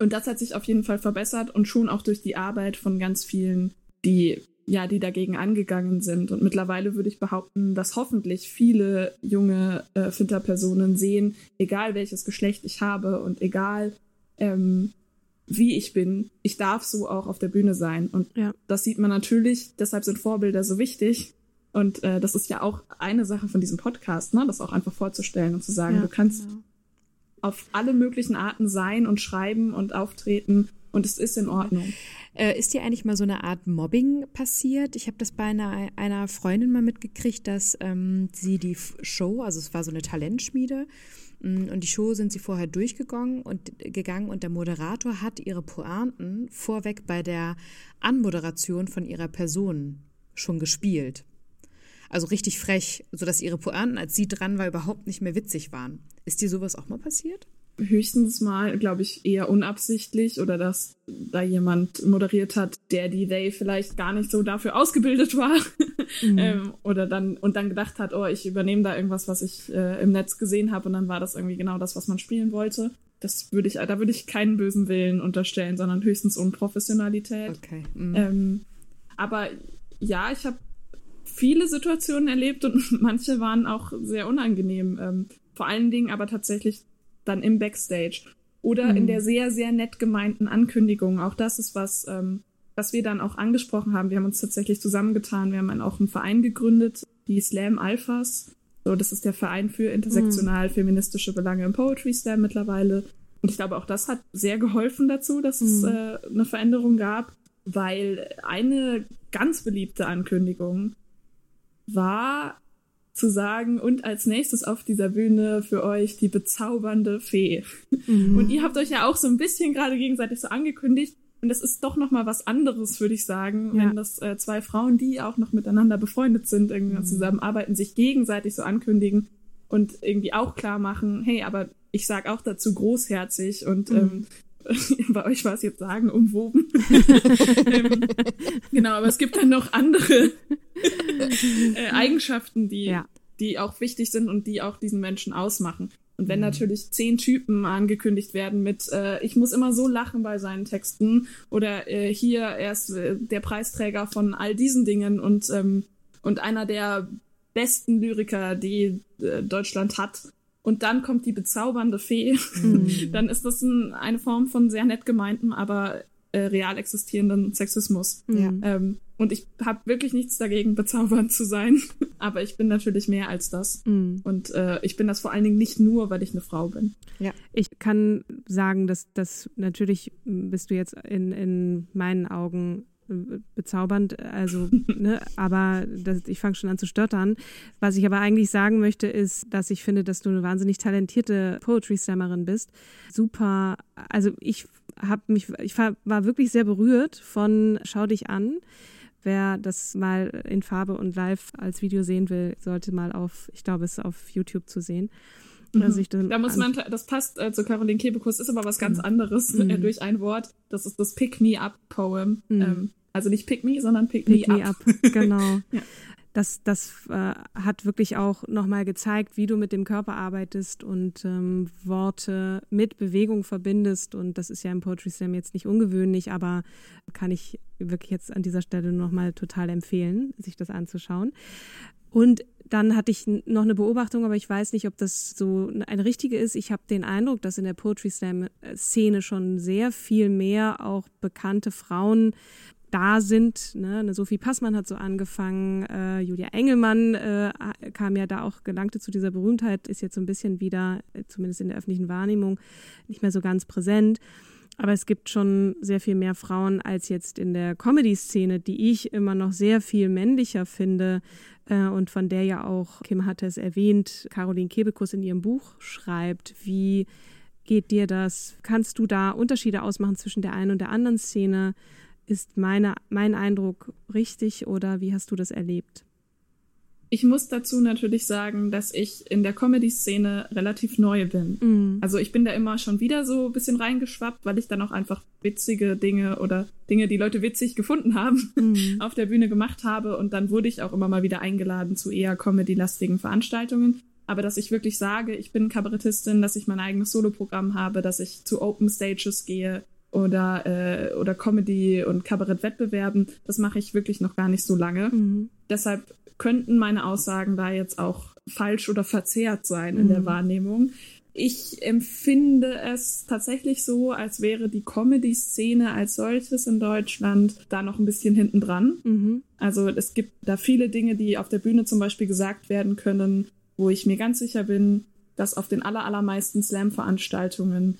und das hat sich auf jeden Fall verbessert und schon auch durch die Arbeit von ganz vielen, die ja, die dagegen angegangen sind. Und mittlerweile würde ich behaupten, dass hoffentlich viele junge äh, Finterpersonen sehen, egal welches Geschlecht ich habe und egal ähm, wie ich bin, ich darf so auch auf der Bühne sein. Und ja. das sieht man natürlich, deshalb sind Vorbilder so wichtig. Und äh, das ist ja auch eine Sache von diesem Podcast, ne? das auch einfach vorzustellen und zu sagen, ja, du kannst ja. auf alle möglichen Arten sein und schreiben und auftreten und es ist in Ordnung. Äh, ist dir eigentlich mal so eine Art Mobbing passiert? Ich habe das bei einer, einer Freundin mal mitgekriegt, dass ähm, sie die Show, also es war so eine Talentschmiede, mm, und die Show sind sie vorher durchgegangen und gegangen und der Moderator hat ihre Pointen vorweg bei der Anmoderation von ihrer Person schon gespielt. Also richtig frech, sodass ihre Pointen, als sie dran war, überhaupt nicht mehr witzig waren. Ist dir sowas auch mal passiert? Höchstens mal, glaube ich, eher unabsichtlich oder dass da jemand moderiert hat, der die They vielleicht gar nicht so dafür ausgebildet war. Mhm. [laughs] ähm, oder dann und dann gedacht hat, oh, ich übernehme da irgendwas, was ich äh, im Netz gesehen habe und dann war das irgendwie genau das, was man spielen wollte. Das würde ich, da würde ich keinen bösen Willen unterstellen, sondern höchstens Unprofessionalität. Okay. Mhm. Ähm, aber ja, ich habe viele Situationen erlebt und [laughs] manche waren auch sehr unangenehm. Ähm, vor allen Dingen aber tatsächlich dann im Backstage oder mhm. in der sehr, sehr nett gemeinten Ankündigung. Auch das ist was, ähm, was wir dann auch angesprochen haben. Wir haben uns tatsächlich zusammengetan. Wir haben dann auch einen Verein gegründet, die Slam Alphas. So, das ist der Verein für intersektional feministische Belange im Poetry Slam mittlerweile. Und ich glaube, auch das hat sehr geholfen dazu, dass es mhm. äh, eine Veränderung gab, weil eine ganz beliebte Ankündigung war zu sagen und als nächstes auf dieser Bühne für euch die bezaubernde Fee. Mhm. Und ihr habt euch ja auch so ein bisschen gerade gegenseitig so angekündigt und das ist doch noch mal was anderes, würde ich sagen, ja. wenn das äh, zwei Frauen, die auch noch miteinander befreundet sind, irgendwie mhm. zusammenarbeiten, sich gegenseitig so ankündigen und irgendwie auch klar machen, hey, aber ich sag auch dazu großherzig und mhm. ähm, [laughs] bei euch war es jetzt sagen umwoben. [laughs] ähm, genau, aber es gibt dann noch andere äh, Eigenschaften, die, ja. die auch wichtig sind und die auch diesen Menschen ausmachen. Und wenn mhm. natürlich zehn Typen angekündigt werden mit, äh, ich muss immer so lachen bei seinen Texten oder äh, hier er ist äh, der Preisträger von all diesen Dingen und ähm, und einer der besten Lyriker, die äh, Deutschland hat, und dann kommt die bezaubernde Fee, mhm. [laughs] dann ist das ein, eine Form von sehr nett gemeintem, aber äh, real existierenden Sexismus. Ja. Ähm, und ich habe wirklich nichts dagegen, bezaubernd zu sein. [laughs] Aber ich bin natürlich mehr als das. Mhm. Und äh, ich bin das vor allen Dingen nicht nur, weil ich eine Frau bin. Ja, ich kann sagen, dass das natürlich bist du jetzt in, in meinen Augen bezaubernd, also, ne, aber das, ich fange schon an zu stottern. Was ich aber eigentlich sagen möchte, ist, dass ich finde, dass du eine wahnsinnig talentierte Poetry-Slammerin bist. Super, also ich habe mich, ich war, wirklich sehr berührt von Schau dich an. Wer das mal in Farbe und live als Video sehen will, sollte mal auf, ich glaube, es ist auf YouTube zu sehen. Mhm. da muss man, das passt äh, zu Caroline Kebekus, ist aber was ganz mhm. anderes äh, mhm. durch ein Wort. Das ist das Pick Me Up Poem. Mhm. Ähm, also nicht Pick Me, sondern Pick, pick Me, me Up. up. Genau. [laughs] ja. Das, das äh, hat wirklich auch nochmal gezeigt, wie du mit dem Körper arbeitest und ähm, Worte mit Bewegung verbindest. Und das ist ja im Poetry Slam jetzt nicht ungewöhnlich, aber kann ich wirklich jetzt an dieser Stelle nochmal total empfehlen, sich das anzuschauen. Und dann hatte ich noch eine Beobachtung, aber ich weiß nicht, ob das so eine richtige ist. Ich habe den Eindruck, dass in der Poetry Slam Szene schon sehr viel mehr auch bekannte Frauen da sind. Ne? Sophie Passmann hat so angefangen, äh, Julia Engelmann äh, kam ja da auch, gelangte zu dieser Berühmtheit, ist jetzt so ein bisschen wieder, äh, zumindest in der öffentlichen Wahrnehmung, nicht mehr so ganz präsent. Aber es gibt schon sehr viel mehr Frauen als jetzt in der Comedy-Szene, die ich immer noch sehr viel männlicher finde äh, und von der ja auch, Kim hatte es erwähnt, Caroline Kebekus in ihrem Buch schreibt, wie geht dir das? Kannst du da Unterschiede ausmachen zwischen der einen und der anderen Szene? Ist meine, mein Eindruck richtig oder wie hast du das erlebt? Ich muss dazu natürlich sagen, dass ich in der Comedy-Szene relativ neu bin. Mhm. Also ich bin da immer schon wieder so ein bisschen reingeschwappt, weil ich dann auch einfach witzige Dinge oder Dinge, die Leute witzig gefunden haben, mhm. [laughs] auf der Bühne gemacht habe. Und dann wurde ich auch immer mal wieder eingeladen zu eher Comedy-lastigen Veranstaltungen. Aber dass ich wirklich sage, ich bin Kabarettistin, dass ich mein eigenes Soloprogramm habe, dass ich zu Open Stages gehe, oder, äh, oder Comedy- und Kabarettwettbewerben. Das mache ich wirklich noch gar nicht so lange. Mhm. Deshalb könnten meine Aussagen da jetzt auch falsch oder verzerrt sein mhm. in der mhm. Wahrnehmung. Ich empfinde es tatsächlich so, als wäre die Comedy-Szene als solches in Deutschland da noch ein bisschen hinten dran. Mhm. Also es gibt da viele Dinge, die auf der Bühne zum Beispiel gesagt werden können, wo ich mir ganz sicher bin, dass auf den allermeisten Slam-Veranstaltungen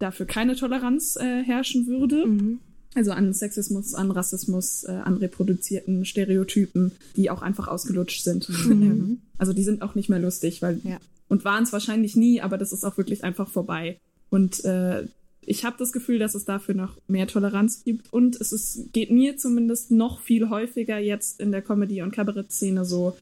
dafür keine Toleranz äh, herrschen würde. Mhm. Also an Sexismus, an Rassismus, äh, an reproduzierten Stereotypen, die auch einfach ausgelutscht sind. Mhm. [laughs] also die sind auch nicht mehr lustig, weil ja. und waren es wahrscheinlich nie, aber das ist auch wirklich einfach vorbei. Und äh, ich habe das Gefühl, dass es dafür noch mehr Toleranz gibt und es ist, geht mir zumindest noch viel häufiger jetzt in der Comedy- und Kabarett-Szene so,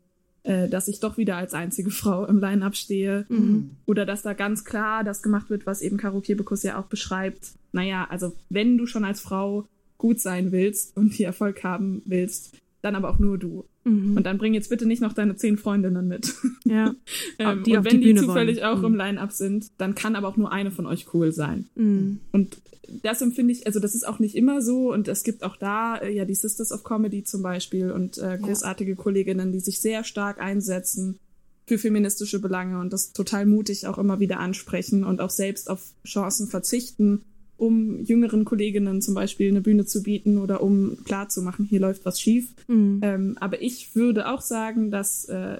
äh, dass ich doch wieder als einzige Frau im Line-Up stehe mhm. oder dass da ganz klar das gemacht wird, was eben Karo Kebekus ja auch beschreibt. Naja, also wenn du schon als Frau gut sein willst und hier Erfolg haben willst, dann aber auch nur du. Mhm. Und dann bring jetzt bitte nicht noch deine zehn Freundinnen mit. Ja. [laughs] ähm, die und wenn die, die zufällig wollen. auch mhm. im Line-Up sind, dann kann aber auch nur eine von euch cool sein. Mhm. Und das empfinde ich, also das ist auch nicht immer so und es gibt auch da äh, ja die Sisters of Comedy zum Beispiel und äh, großartige ja. Kolleginnen, die sich sehr stark einsetzen für feministische Belange und das total mutig auch immer wieder ansprechen und auch selbst auf Chancen verzichten um jüngeren Kolleginnen zum Beispiel eine Bühne zu bieten oder um klarzumachen, hier läuft was schief. Mhm. Ähm, aber ich würde auch sagen, dass äh,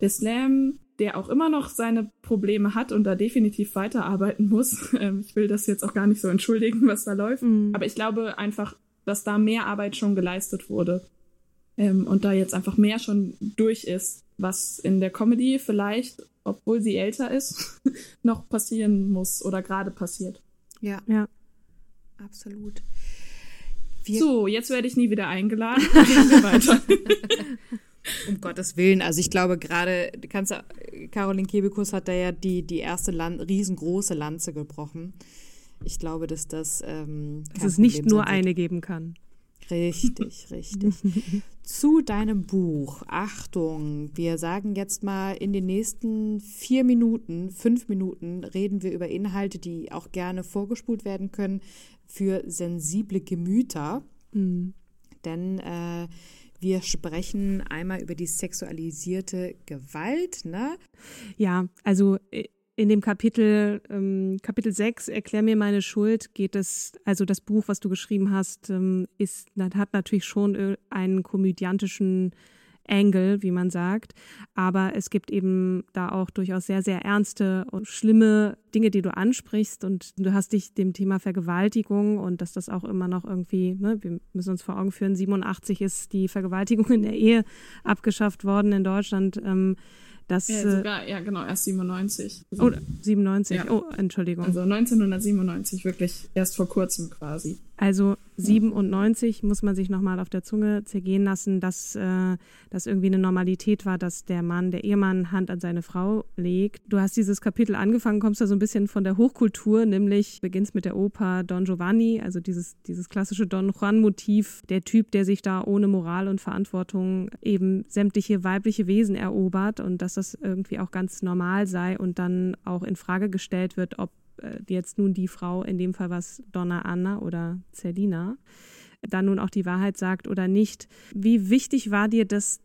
der Slam, der auch immer noch seine Probleme hat und da definitiv weiterarbeiten muss, [laughs] ähm, ich will das jetzt auch gar nicht so entschuldigen, was da läuft, mhm. aber ich glaube einfach, dass da mehr Arbeit schon geleistet wurde ähm, und da jetzt einfach mehr schon durch ist, was in der Comedy vielleicht, obwohl sie älter ist, [laughs] noch passieren muss oder gerade passiert. Ja. Ja absolut. Wir so, jetzt werde ich nie wieder eingeladen. [laughs] Gehen wir weiter. [laughs] um Gottes Willen. Also ich glaube gerade, kannst Caroline Kebekus hat da ja die, die erste Lan riesengroße Lanze gebrochen. Ich glaube, dass das ähm, dass es nicht nur eine geben kann. Richtig, [laughs] richtig. Zu deinem Buch. Achtung, wir sagen jetzt mal in den nächsten vier Minuten, fünf Minuten reden wir über Inhalte, die auch gerne vorgespult werden können für sensible Gemüter. Mhm. Denn äh, wir sprechen einmal über die sexualisierte Gewalt, ne? Ja, also äh, in dem Kapitel, ähm, Kapitel 6, Erklär mir meine Schuld, geht es, also das Buch, was du geschrieben hast, ähm, ist, hat natürlich schon äh, einen komödiantischen Angle, wie man sagt. Aber es gibt eben da auch durchaus sehr, sehr ernste und schlimme Dinge, die du ansprichst. Und du hast dich dem Thema Vergewaltigung und dass das auch immer noch irgendwie, ne, wir müssen uns vor Augen führen, 87 ist die Vergewaltigung in der Ehe abgeschafft worden in Deutschland. Ähm, das, ja, äh, sogar, ja, genau, erst 97. Also, oh, 97, ja. oh, Entschuldigung. Also 1997, wirklich erst vor kurzem quasi. Also 97 muss man sich nochmal auf der Zunge zergehen lassen, dass äh, das irgendwie eine Normalität war, dass der Mann, der Ehemann Hand an seine Frau legt. Du hast dieses Kapitel angefangen, kommst da so ein bisschen von der Hochkultur, nämlich beginnst mit der Oper Don Giovanni, also dieses, dieses klassische Don Juan-Motiv, der Typ, der sich da ohne Moral und Verantwortung eben sämtliche weibliche Wesen erobert und dass das irgendwie auch ganz normal sei und dann auch in Frage gestellt wird, ob jetzt nun die Frau, in dem Fall was Donna Anna oder Celina, dann nun auch die Wahrheit sagt oder nicht. Wie wichtig war dir das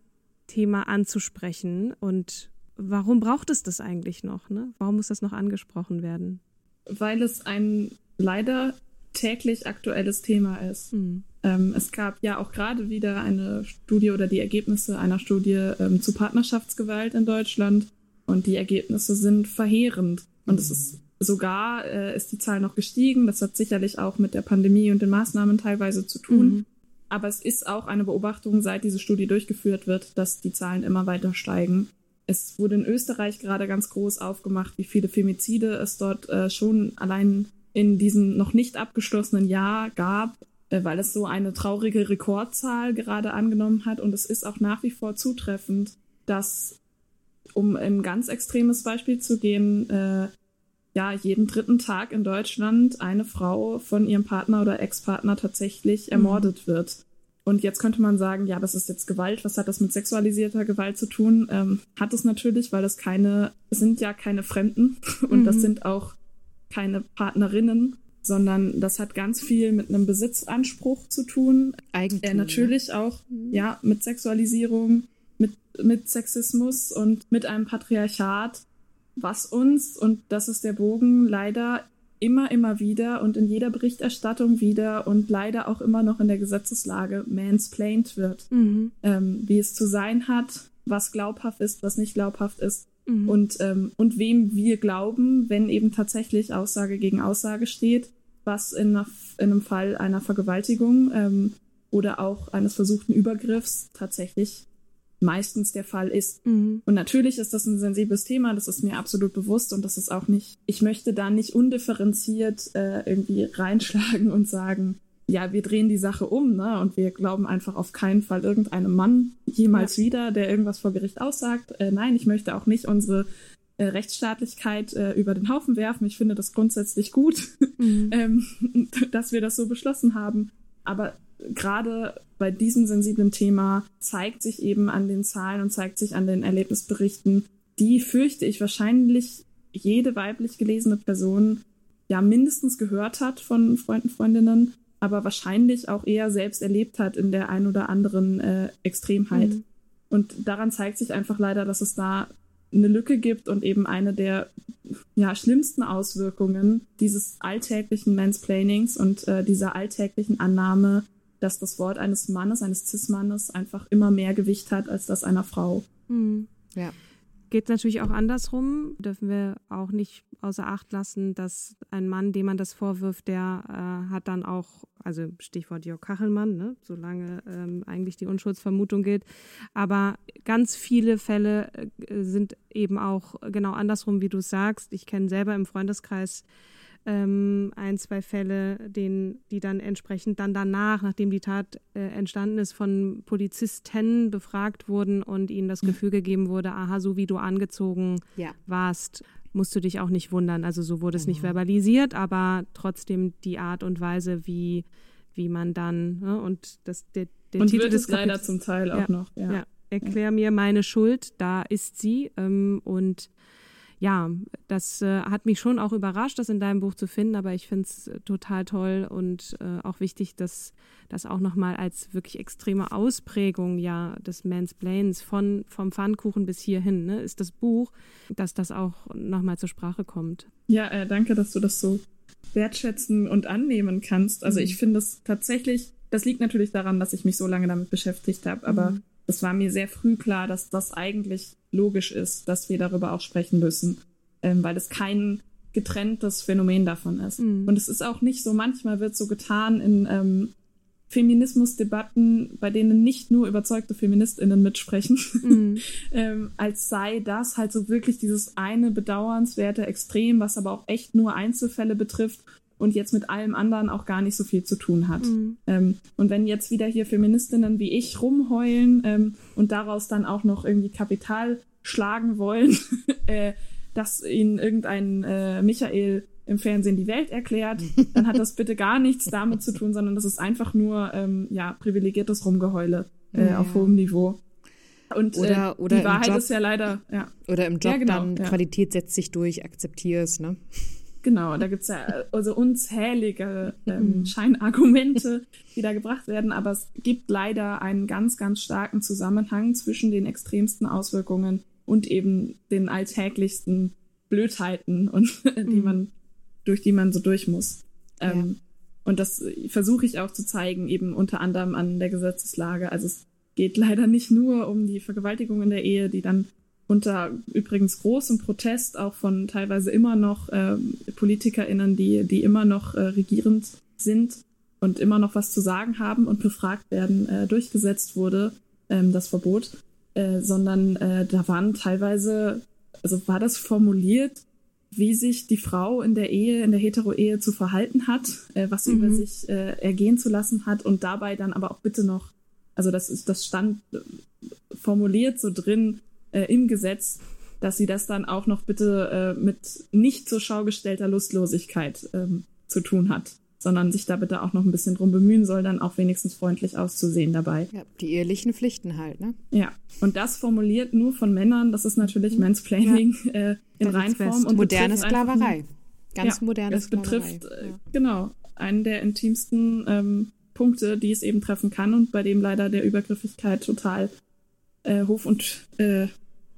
Thema anzusprechen und warum braucht es das eigentlich noch? Ne? Warum muss das noch angesprochen werden? Weil es ein leider täglich aktuelles Thema ist. Mhm. Ähm, es gab ja auch gerade wieder eine Studie oder die Ergebnisse einer Studie ähm, zu Partnerschaftsgewalt in Deutschland und die Ergebnisse sind verheerend. Und mhm. es ist Sogar äh, ist die Zahl noch gestiegen. Das hat sicherlich auch mit der Pandemie und den Maßnahmen teilweise zu tun. Mhm. Aber es ist auch eine Beobachtung, seit diese Studie durchgeführt wird, dass die Zahlen immer weiter steigen. Es wurde in Österreich gerade ganz groß aufgemacht, wie viele Femizide es dort äh, schon allein in diesem noch nicht abgeschlossenen Jahr gab, äh, weil es so eine traurige Rekordzahl gerade angenommen hat. Und es ist auch nach wie vor zutreffend, dass, um ein ganz extremes Beispiel zu gehen, äh, ja jeden dritten Tag in Deutschland eine Frau von ihrem Partner oder Ex-Partner tatsächlich mhm. ermordet wird. Und jetzt könnte man sagen, ja, das ist jetzt Gewalt. Was hat das mit sexualisierter Gewalt zu tun? Ähm, hat es natürlich, weil das keine, es sind ja keine Fremden [laughs] und mhm. das sind auch keine Partnerinnen, sondern das hat ganz viel mit einem Besitzanspruch zu tun. Eigentlich. Äh, natürlich ne? auch, mhm. ja, mit Sexualisierung, mit, mit Sexismus und mit einem Patriarchat, was uns, und das ist der Bogen, leider immer, immer wieder und in jeder Berichterstattung wieder und leider auch immer noch in der Gesetzeslage mansplained wird, mhm. ähm, wie es zu sein hat, was glaubhaft ist, was nicht glaubhaft ist mhm. und, ähm, und wem wir glauben, wenn eben tatsächlich Aussage gegen Aussage steht, was in, einer, in einem Fall einer Vergewaltigung ähm, oder auch eines versuchten Übergriffs tatsächlich meistens der Fall ist. Mhm. Und natürlich ist das ein sensibles Thema, das ist mir absolut bewusst und das ist auch nicht, ich möchte da nicht undifferenziert äh, irgendwie reinschlagen und sagen, ja, wir drehen die Sache um, ne? Und wir glauben einfach auf keinen Fall irgendeinem Mann jemals ja. wieder, der irgendwas vor Gericht aussagt. Äh, nein, ich möchte auch nicht unsere äh, Rechtsstaatlichkeit äh, über den Haufen werfen. Ich finde das grundsätzlich gut, mhm. [laughs] ähm, [laughs] dass wir das so beschlossen haben. Aber gerade bei diesem sensiblen Thema zeigt sich eben an den Zahlen und zeigt sich an den Erlebnisberichten, die fürchte ich wahrscheinlich jede weiblich gelesene Person ja mindestens gehört hat von Freunden, Freundinnen, aber wahrscheinlich auch eher selbst erlebt hat in der ein oder anderen äh, Extremheit. Mhm. Und daran zeigt sich einfach leider, dass es da eine Lücke gibt und eben eine der ja, schlimmsten Auswirkungen dieses alltäglichen Mansplainings und äh, dieser alltäglichen Annahme, dass das Wort eines Mannes, eines Cis-Mannes einfach immer mehr Gewicht hat als das einer Frau. Mhm. Ja. Geht natürlich auch andersrum. Dürfen wir auch nicht außer Acht lassen, dass ein Mann, dem man das vorwirft, der äh, hat dann auch, also Stichwort Jörg Kachelmann, ne, solange ähm, eigentlich die Unschuldsvermutung gilt. Aber ganz viele Fälle äh, sind eben auch genau andersrum, wie du sagst. Ich kenne selber im Freundeskreis ähm, ein, zwei Fälle, den, die dann entsprechend dann danach, nachdem die Tat äh, entstanden ist, von Polizisten befragt wurden und ihnen das Gefühl gegeben wurde, aha, so wie du angezogen ja. warst, musst du dich auch nicht wundern. Also so wurde es nicht mhm. verbalisiert, aber trotzdem die Art und Weise, wie, wie man dann, ne, und das, der, der und Titel wird es leider zum Teil auch ja, noch, ja. ja. Erklär mir meine Schuld, da ist sie. Ähm, und ja, das äh, hat mich schon auch überrascht, das in deinem Buch zu finden, aber ich finde es total toll und äh, auch wichtig, dass das auch nochmal als wirklich extreme Ausprägung ja des Mansplains von vom Pfannkuchen bis hierhin ne, ist das Buch, dass das auch nochmal zur Sprache kommt. Ja, äh, danke, dass du das so wertschätzen und annehmen kannst. Also mhm. ich finde es tatsächlich, das liegt natürlich daran, dass ich mich so lange damit beschäftigt habe, aber mhm es war mir sehr früh klar, dass das eigentlich logisch ist, dass wir darüber auch sprechen müssen, ähm, weil es kein getrenntes Phänomen davon ist. Mhm. Und es ist auch nicht so, manchmal wird so getan in ähm, Feminismusdebatten, bei denen nicht nur überzeugte Feministinnen mitsprechen, mhm. [laughs] ähm, als sei das halt so wirklich dieses eine bedauernswerte Extrem, was aber auch echt nur Einzelfälle betrifft und jetzt mit allem anderen auch gar nicht so viel zu tun hat. Mhm. Ähm, und wenn jetzt wieder hier Feministinnen wie ich rumheulen ähm, und daraus dann auch noch irgendwie Kapital schlagen wollen, [laughs] äh, dass ihnen irgendein äh, Michael im Fernsehen die Welt erklärt, [laughs] dann hat das bitte gar nichts damit zu tun, sondern das ist einfach nur ähm, ja privilegiertes Rumgeheule äh, ja. auf hohem Niveau. Und oder, äh, oder die Wahrheit Job, ist ja leider, ja. Oder im Job ja, genau, dann. Qualität setzt sich durch, akzeptierst, ne? Genau, da gibt's ja also unzählige ähm, mhm. Scheinargumente, die da gebracht werden, aber es gibt leider einen ganz, ganz starken Zusammenhang zwischen den extremsten Auswirkungen und eben den alltäglichsten Blödheiten und [laughs] die mhm. man, durch die man so durch muss. Ähm, ja. Und das versuche ich auch zu zeigen, eben unter anderem an der Gesetzeslage. Also es geht leider nicht nur um die Vergewaltigung in der Ehe, die dann unter übrigens großem Protest auch von teilweise immer noch äh, PolitikerInnen, die, die immer noch äh, regierend sind und immer noch was zu sagen haben und befragt werden, äh, durchgesetzt wurde, ähm, das Verbot, äh, sondern äh, da waren teilweise, also war das formuliert, wie sich die Frau in der Ehe, in der Hetero-Ehe zu verhalten hat, äh, was sie mhm. über sich äh, ergehen zu lassen hat und dabei dann aber auch bitte noch, also das ist, das stand äh, formuliert so drin, äh, im Gesetz, dass sie das dann auch noch bitte äh, mit nicht zur Schau gestellter Lustlosigkeit ähm, zu tun hat, sondern sich da bitte auch noch ein bisschen drum bemühen soll, dann auch wenigstens freundlich auszusehen dabei. Ja, die ehelichen Pflichten halt, ne? Ja, und das formuliert nur von Männern, das ist natürlich mhm. Mansplaining ja. äh, in Reinform. Und moderne Sklaverei. Ganz ja, moderne Sklaverei. betrifft, äh, ja. genau, einen der intimsten ähm, Punkte, die es eben treffen kann und bei dem leider der Übergriffigkeit total äh, Hof und äh,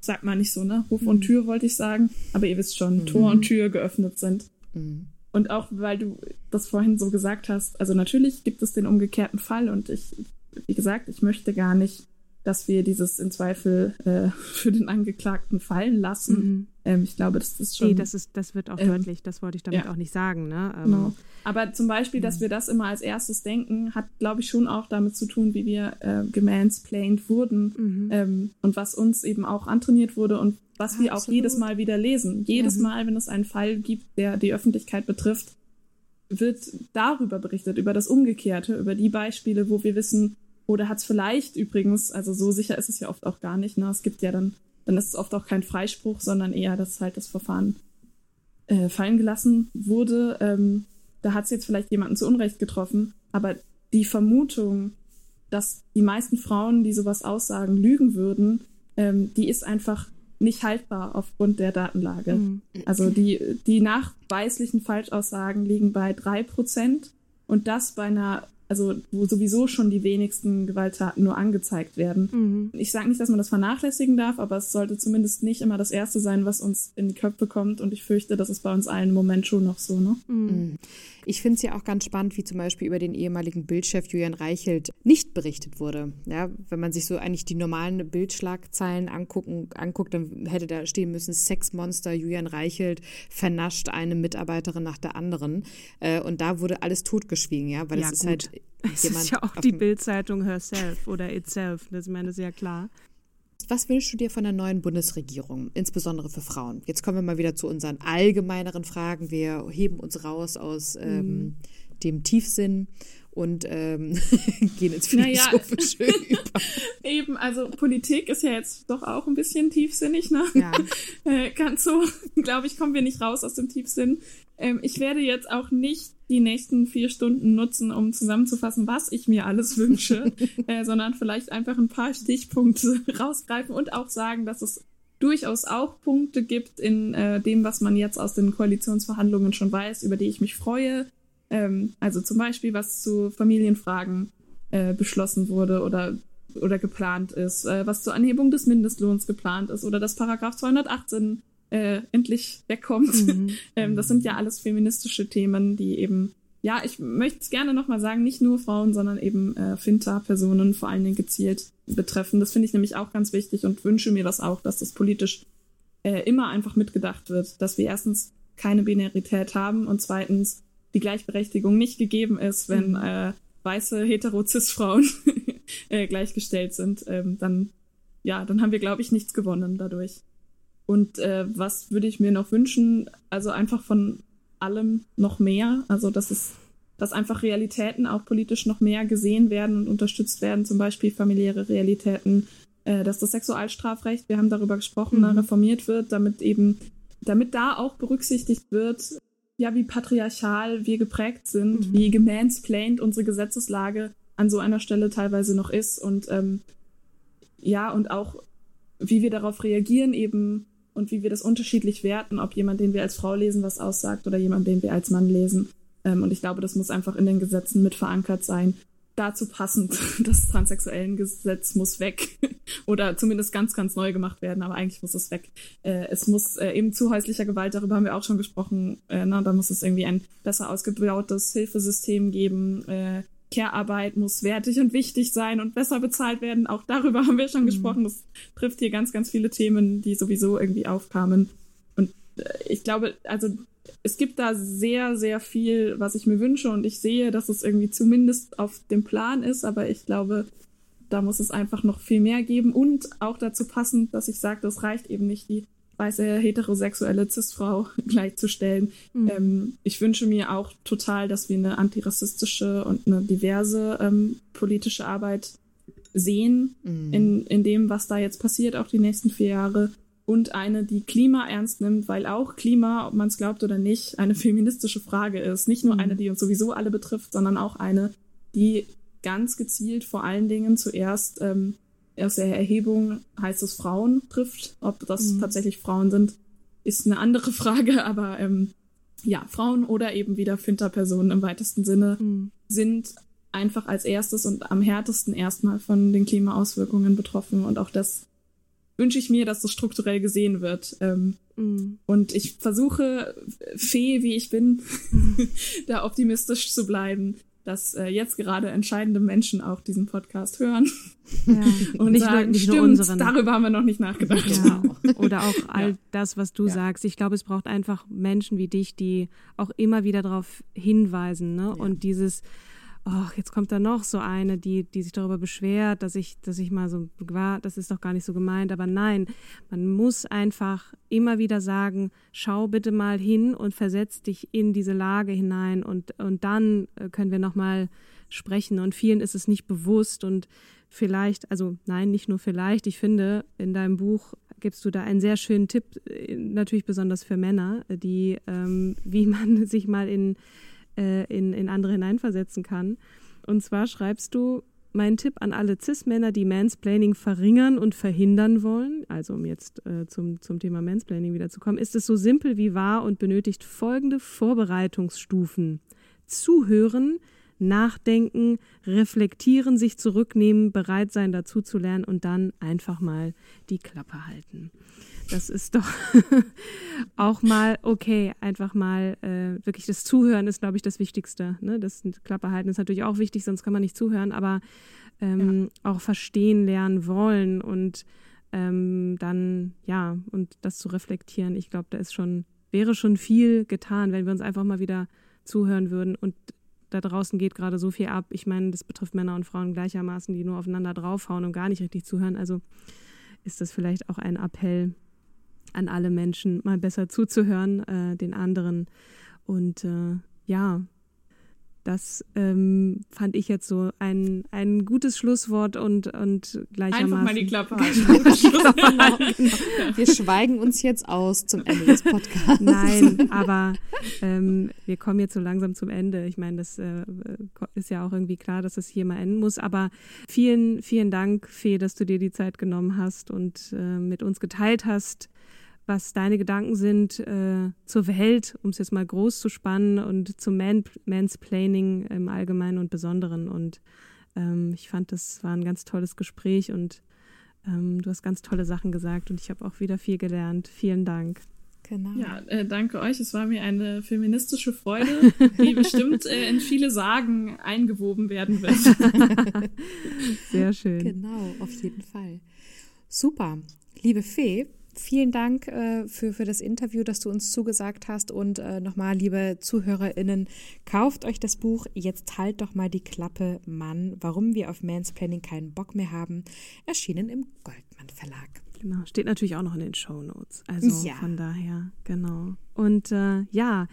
sagt man nicht so, ne? Hof und mhm. Tür wollte ich sagen, aber ihr wisst schon, mhm. Tor und Tür geöffnet sind. Mhm. Und auch weil du das vorhin so gesagt hast, also natürlich gibt es den umgekehrten Fall und ich, wie gesagt, ich möchte gar nicht dass wir dieses in Zweifel äh, [laughs] für den Angeklagten fallen lassen. Mhm. Ähm, ich glaube, das ist schon. Nee, das, ist, das wird auch ähm, deutlich, das wollte ich damit ja. auch nicht sagen. Ne? Ähm, genau. Aber zum Beispiel, dass mhm. wir das immer als erstes denken, hat, glaube ich, schon auch damit zu tun, wie wir äh, gemansplained wurden mhm. ähm, und was uns eben auch antrainiert wurde und was wir auch jedes Mal wieder lesen. Jedes mhm. Mal, wenn es einen Fall gibt, der die Öffentlichkeit betrifft, wird darüber berichtet, über das Umgekehrte, über die Beispiele, wo wir wissen, oder hat es vielleicht übrigens, also so sicher ist es ja oft auch gar nicht, ne? Es gibt ja dann, dann ist es oft auch kein Freispruch, sondern eher, dass halt das Verfahren äh, fallen gelassen wurde. Ähm, da hat es jetzt vielleicht jemanden zu Unrecht getroffen, aber die Vermutung, dass die meisten Frauen, die sowas aussagen, lügen würden, ähm, die ist einfach nicht haltbar aufgrund der Datenlage. Mhm. Also die, die nachweislichen Falschaussagen liegen bei drei Prozent und das bei einer also wo sowieso schon die wenigsten Gewalttaten nur angezeigt werden. Mhm. Ich sage nicht, dass man das vernachlässigen darf, aber es sollte zumindest nicht immer das Erste sein, was uns in die Köpfe kommt. Und ich fürchte, das ist bei uns allen im Moment schon noch so. Ne? Mhm. mhm. Ich finde es ja auch ganz spannend, wie zum Beispiel über den ehemaligen Bildchef Julian Reichelt nicht berichtet wurde. Ja, wenn man sich so eigentlich die normalen Bildschlagzeilen angucken, anguckt, dann hätte da stehen müssen, Sexmonster Julian Reichelt vernascht eine Mitarbeiterin nach der anderen. Äh, und da wurde alles totgeschwiegen, ja, weil ja, es ist halt es ist ja auch die Bildzeitung herself oder itself, das meine ich sehr klar. Was wünschst du dir von der neuen Bundesregierung, insbesondere für Frauen? Jetzt kommen wir mal wieder zu unseren allgemeineren Fragen. Wir heben uns raus aus ähm, mhm. dem Tiefsinn und ähm, [laughs] gehen ins Philosophische naja, [laughs] über. Eben, also Politik ist ja jetzt doch auch ein bisschen tiefsinnig, ne? Ja. [laughs] äh, ganz so, glaube ich, kommen wir nicht raus aus dem Tiefsinn. Ähm, ich werde jetzt auch nicht die nächsten vier Stunden nutzen, um zusammenzufassen, was ich mir alles [laughs] wünsche, äh, sondern vielleicht einfach ein paar Stichpunkte [laughs] rausgreifen und auch sagen, dass es durchaus auch Punkte gibt in äh, dem, was man jetzt aus den Koalitionsverhandlungen schon weiß, über die ich mich freue. Ähm, also zum Beispiel, was zu Familienfragen äh, beschlossen wurde oder oder geplant ist, äh, was zur Anhebung des Mindestlohns geplant ist oder das Paragraph 218 äh, endlich wegkommt. Mhm. [laughs] ähm, das sind ja alles feministische Themen, die eben, ja, ich möchte es gerne nochmal sagen, nicht nur Frauen, sondern eben äh, Finta-Personen vor allen Dingen gezielt betreffen. Das finde ich nämlich auch ganz wichtig und wünsche mir das auch, dass das politisch äh, immer einfach mitgedacht wird, dass wir erstens keine Binarität haben und zweitens die Gleichberechtigung nicht gegeben ist, wenn mhm. äh, weiße hetero-cis-Frauen [laughs] äh, gleichgestellt sind, ähm, dann ja, dann haben wir, glaube ich, nichts gewonnen dadurch. Und äh, was würde ich mir noch wünschen? Also einfach von allem noch mehr. Also dass es, dass einfach Realitäten auch politisch noch mehr gesehen werden und unterstützt werden, zum Beispiel familiäre Realitäten, äh, dass das Sexualstrafrecht, wir haben darüber gesprochen, mhm. reformiert wird, damit eben, damit da auch berücksichtigt wird, ja, wie patriarchal wir geprägt sind, mhm. wie gemansplained unsere Gesetzeslage an so einer Stelle teilweise noch ist und ähm, ja, und auch wie wir darauf reagieren, eben und wie wir das unterschiedlich werten, ob jemand, den wir als Frau lesen, was aussagt oder jemand, den wir als Mann lesen. Ähm, und ich glaube, das muss einfach in den Gesetzen mit verankert sein. Dazu passend, [laughs] das transsexuellen Gesetz muss weg [laughs] oder zumindest ganz, ganz neu gemacht werden, aber eigentlich muss es weg. Äh, es muss äh, eben zu häuslicher Gewalt, darüber haben wir auch schon gesprochen, äh, na, da muss es irgendwie ein besser ausgebautes Hilfesystem geben, Care-Arbeit muss wertig und wichtig sein und besser bezahlt werden. Auch darüber [laughs] haben wir schon mhm. gesprochen. Das trifft hier ganz, ganz viele Themen, die sowieso irgendwie aufkamen. Und äh, ich glaube, also es gibt da sehr, sehr viel, was ich mir wünsche und ich sehe, dass es irgendwie zumindest auf dem Plan ist, aber ich glaube, da muss es einfach noch viel mehr geben und auch dazu passend, dass ich sage, das reicht eben nicht, die weiße heterosexuelle Cis-Frau [laughs] gleichzustellen. Mhm. Ähm, ich wünsche mir auch total, dass wir eine antirassistische und eine diverse ähm, politische Arbeit sehen mhm. in, in dem, was da jetzt passiert, auch die nächsten vier Jahre. Und eine, die Klima ernst nimmt, weil auch Klima, ob man es glaubt oder nicht, eine [laughs] feministische Frage ist. Nicht nur mhm. eine, die uns sowieso alle betrifft, sondern auch eine, die ganz gezielt vor allen Dingen zuerst ähm, aus der Erhebung heißt es Frauen trifft. Ob das mhm. tatsächlich Frauen sind, ist eine andere [laughs] Frage, aber ähm, ja, Frauen oder eben wieder Finterpersonen im weitesten Sinne mhm. sind einfach als erstes und am härtesten erstmal von den Klimaauswirkungen betroffen und auch das wünsche ich mir, dass das strukturell gesehen wird. Ähm, mhm. Und ich versuche, Fee wie ich bin, [laughs] da optimistisch zu bleiben dass äh, jetzt gerade entscheidende Menschen auch diesen Podcast hören ja. [laughs] und nicht sagen, nur, nicht stimmt, nur unseren. darüber haben wir noch nicht nachgedacht. Ja. [laughs] Oder auch all ja. das, was du sagst. Ich glaube, es braucht einfach Menschen wie dich, die auch immer wieder darauf hinweisen ne? und dieses ach, jetzt kommt da noch so eine, die, die sich darüber beschwert, dass ich, dass ich mal so war, das ist doch gar nicht so gemeint. Aber nein, man muss einfach immer wieder sagen, schau bitte mal hin und versetz dich in diese Lage hinein und, und dann äh, können wir nochmal sprechen. Und vielen ist es nicht bewusst und vielleicht, also nein, nicht nur vielleicht, ich finde, in deinem Buch gibst du da einen sehr schönen Tipp, äh, natürlich besonders für Männer, die, ähm, wie man [laughs] sich mal in äh, in, in andere hineinversetzen kann. Und zwar schreibst du, mein Tipp an alle Cis-Männer, die Mansplaining verringern und verhindern wollen, also um jetzt äh, zum, zum Thema Mansplaining wiederzukommen, ist es so simpel wie wahr und benötigt folgende Vorbereitungsstufen. Zuhören, nachdenken, reflektieren, sich zurücknehmen, bereit sein, dazu zu lernen und dann einfach mal die Klappe halten. Das ist doch [laughs] auch mal okay, einfach mal äh, wirklich das Zuhören ist, glaube ich, das Wichtigste. Ne? Das Klappe halten ist natürlich auch wichtig, sonst kann man nicht zuhören, aber ähm, ja. auch verstehen lernen wollen und ähm, dann, ja, und das zu reflektieren, ich glaube, da ist schon, wäre schon viel getan, wenn wir uns einfach mal wieder zuhören würden und da draußen geht gerade so viel ab. Ich meine, das betrifft Männer und Frauen gleichermaßen, die nur aufeinander draufhauen und gar nicht richtig zuhören. Also ist das vielleicht auch ein Appell, an alle Menschen, mal besser zuzuhören, äh, den anderen. Und äh, ja, das ähm, fand ich jetzt so ein, ein gutes Schlusswort und, und gleichermaßen. Einfach mal die Klappe halten. [laughs] genau. Wir schweigen uns jetzt aus zum Ende des Podcasts. Nein, aber ähm, wir kommen jetzt so langsam zum Ende. Ich meine, das äh, ist ja auch irgendwie klar, dass es hier mal enden muss. Aber vielen, vielen Dank, Fee, dass du dir die Zeit genommen hast und äh, mit uns geteilt hast, was deine Gedanken sind äh, zur Welt, um es jetzt mal groß zu spannen und zum Man Mansplaining im Allgemeinen und Besonderen. Und ähm, ich fand, das war ein ganz tolles Gespräch und ähm, du hast ganz tolle Sachen gesagt und ich habe auch wieder viel gelernt. Vielen Dank. Genau. Ja, äh, danke euch. Es war mir eine feministische Freude, [laughs] die bestimmt äh, in viele Sagen eingewoben werden wird. [laughs] Sehr schön. Genau, auf jeden Fall. Super. Liebe Fee, Vielen Dank äh, für, für das Interview, das du uns zugesagt hast. Und äh, nochmal, liebe ZuhörerInnen, kauft euch das Buch Jetzt halt doch mal die Klappe, Mann, warum wir auf Mansplaining keinen Bock mehr haben. Erschienen im Goldmann Verlag. Genau, steht natürlich auch noch in den Show Notes. Also ja. von daher, genau. Und äh, ja,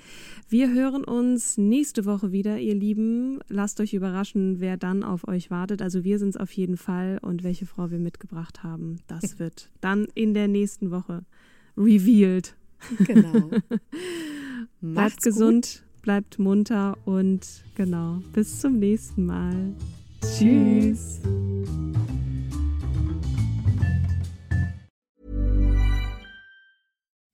wir hören uns nächste Woche wieder, ihr Lieben. Lasst euch überraschen, wer dann auf euch wartet. Also wir sind es auf jeden Fall und welche Frau wir mitgebracht haben, das [laughs] wird dann in der nächsten Woche revealed. Genau. [laughs] bleibt gesund, gut. bleibt munter und genau, bis zum nächsten Mal. Tschüss.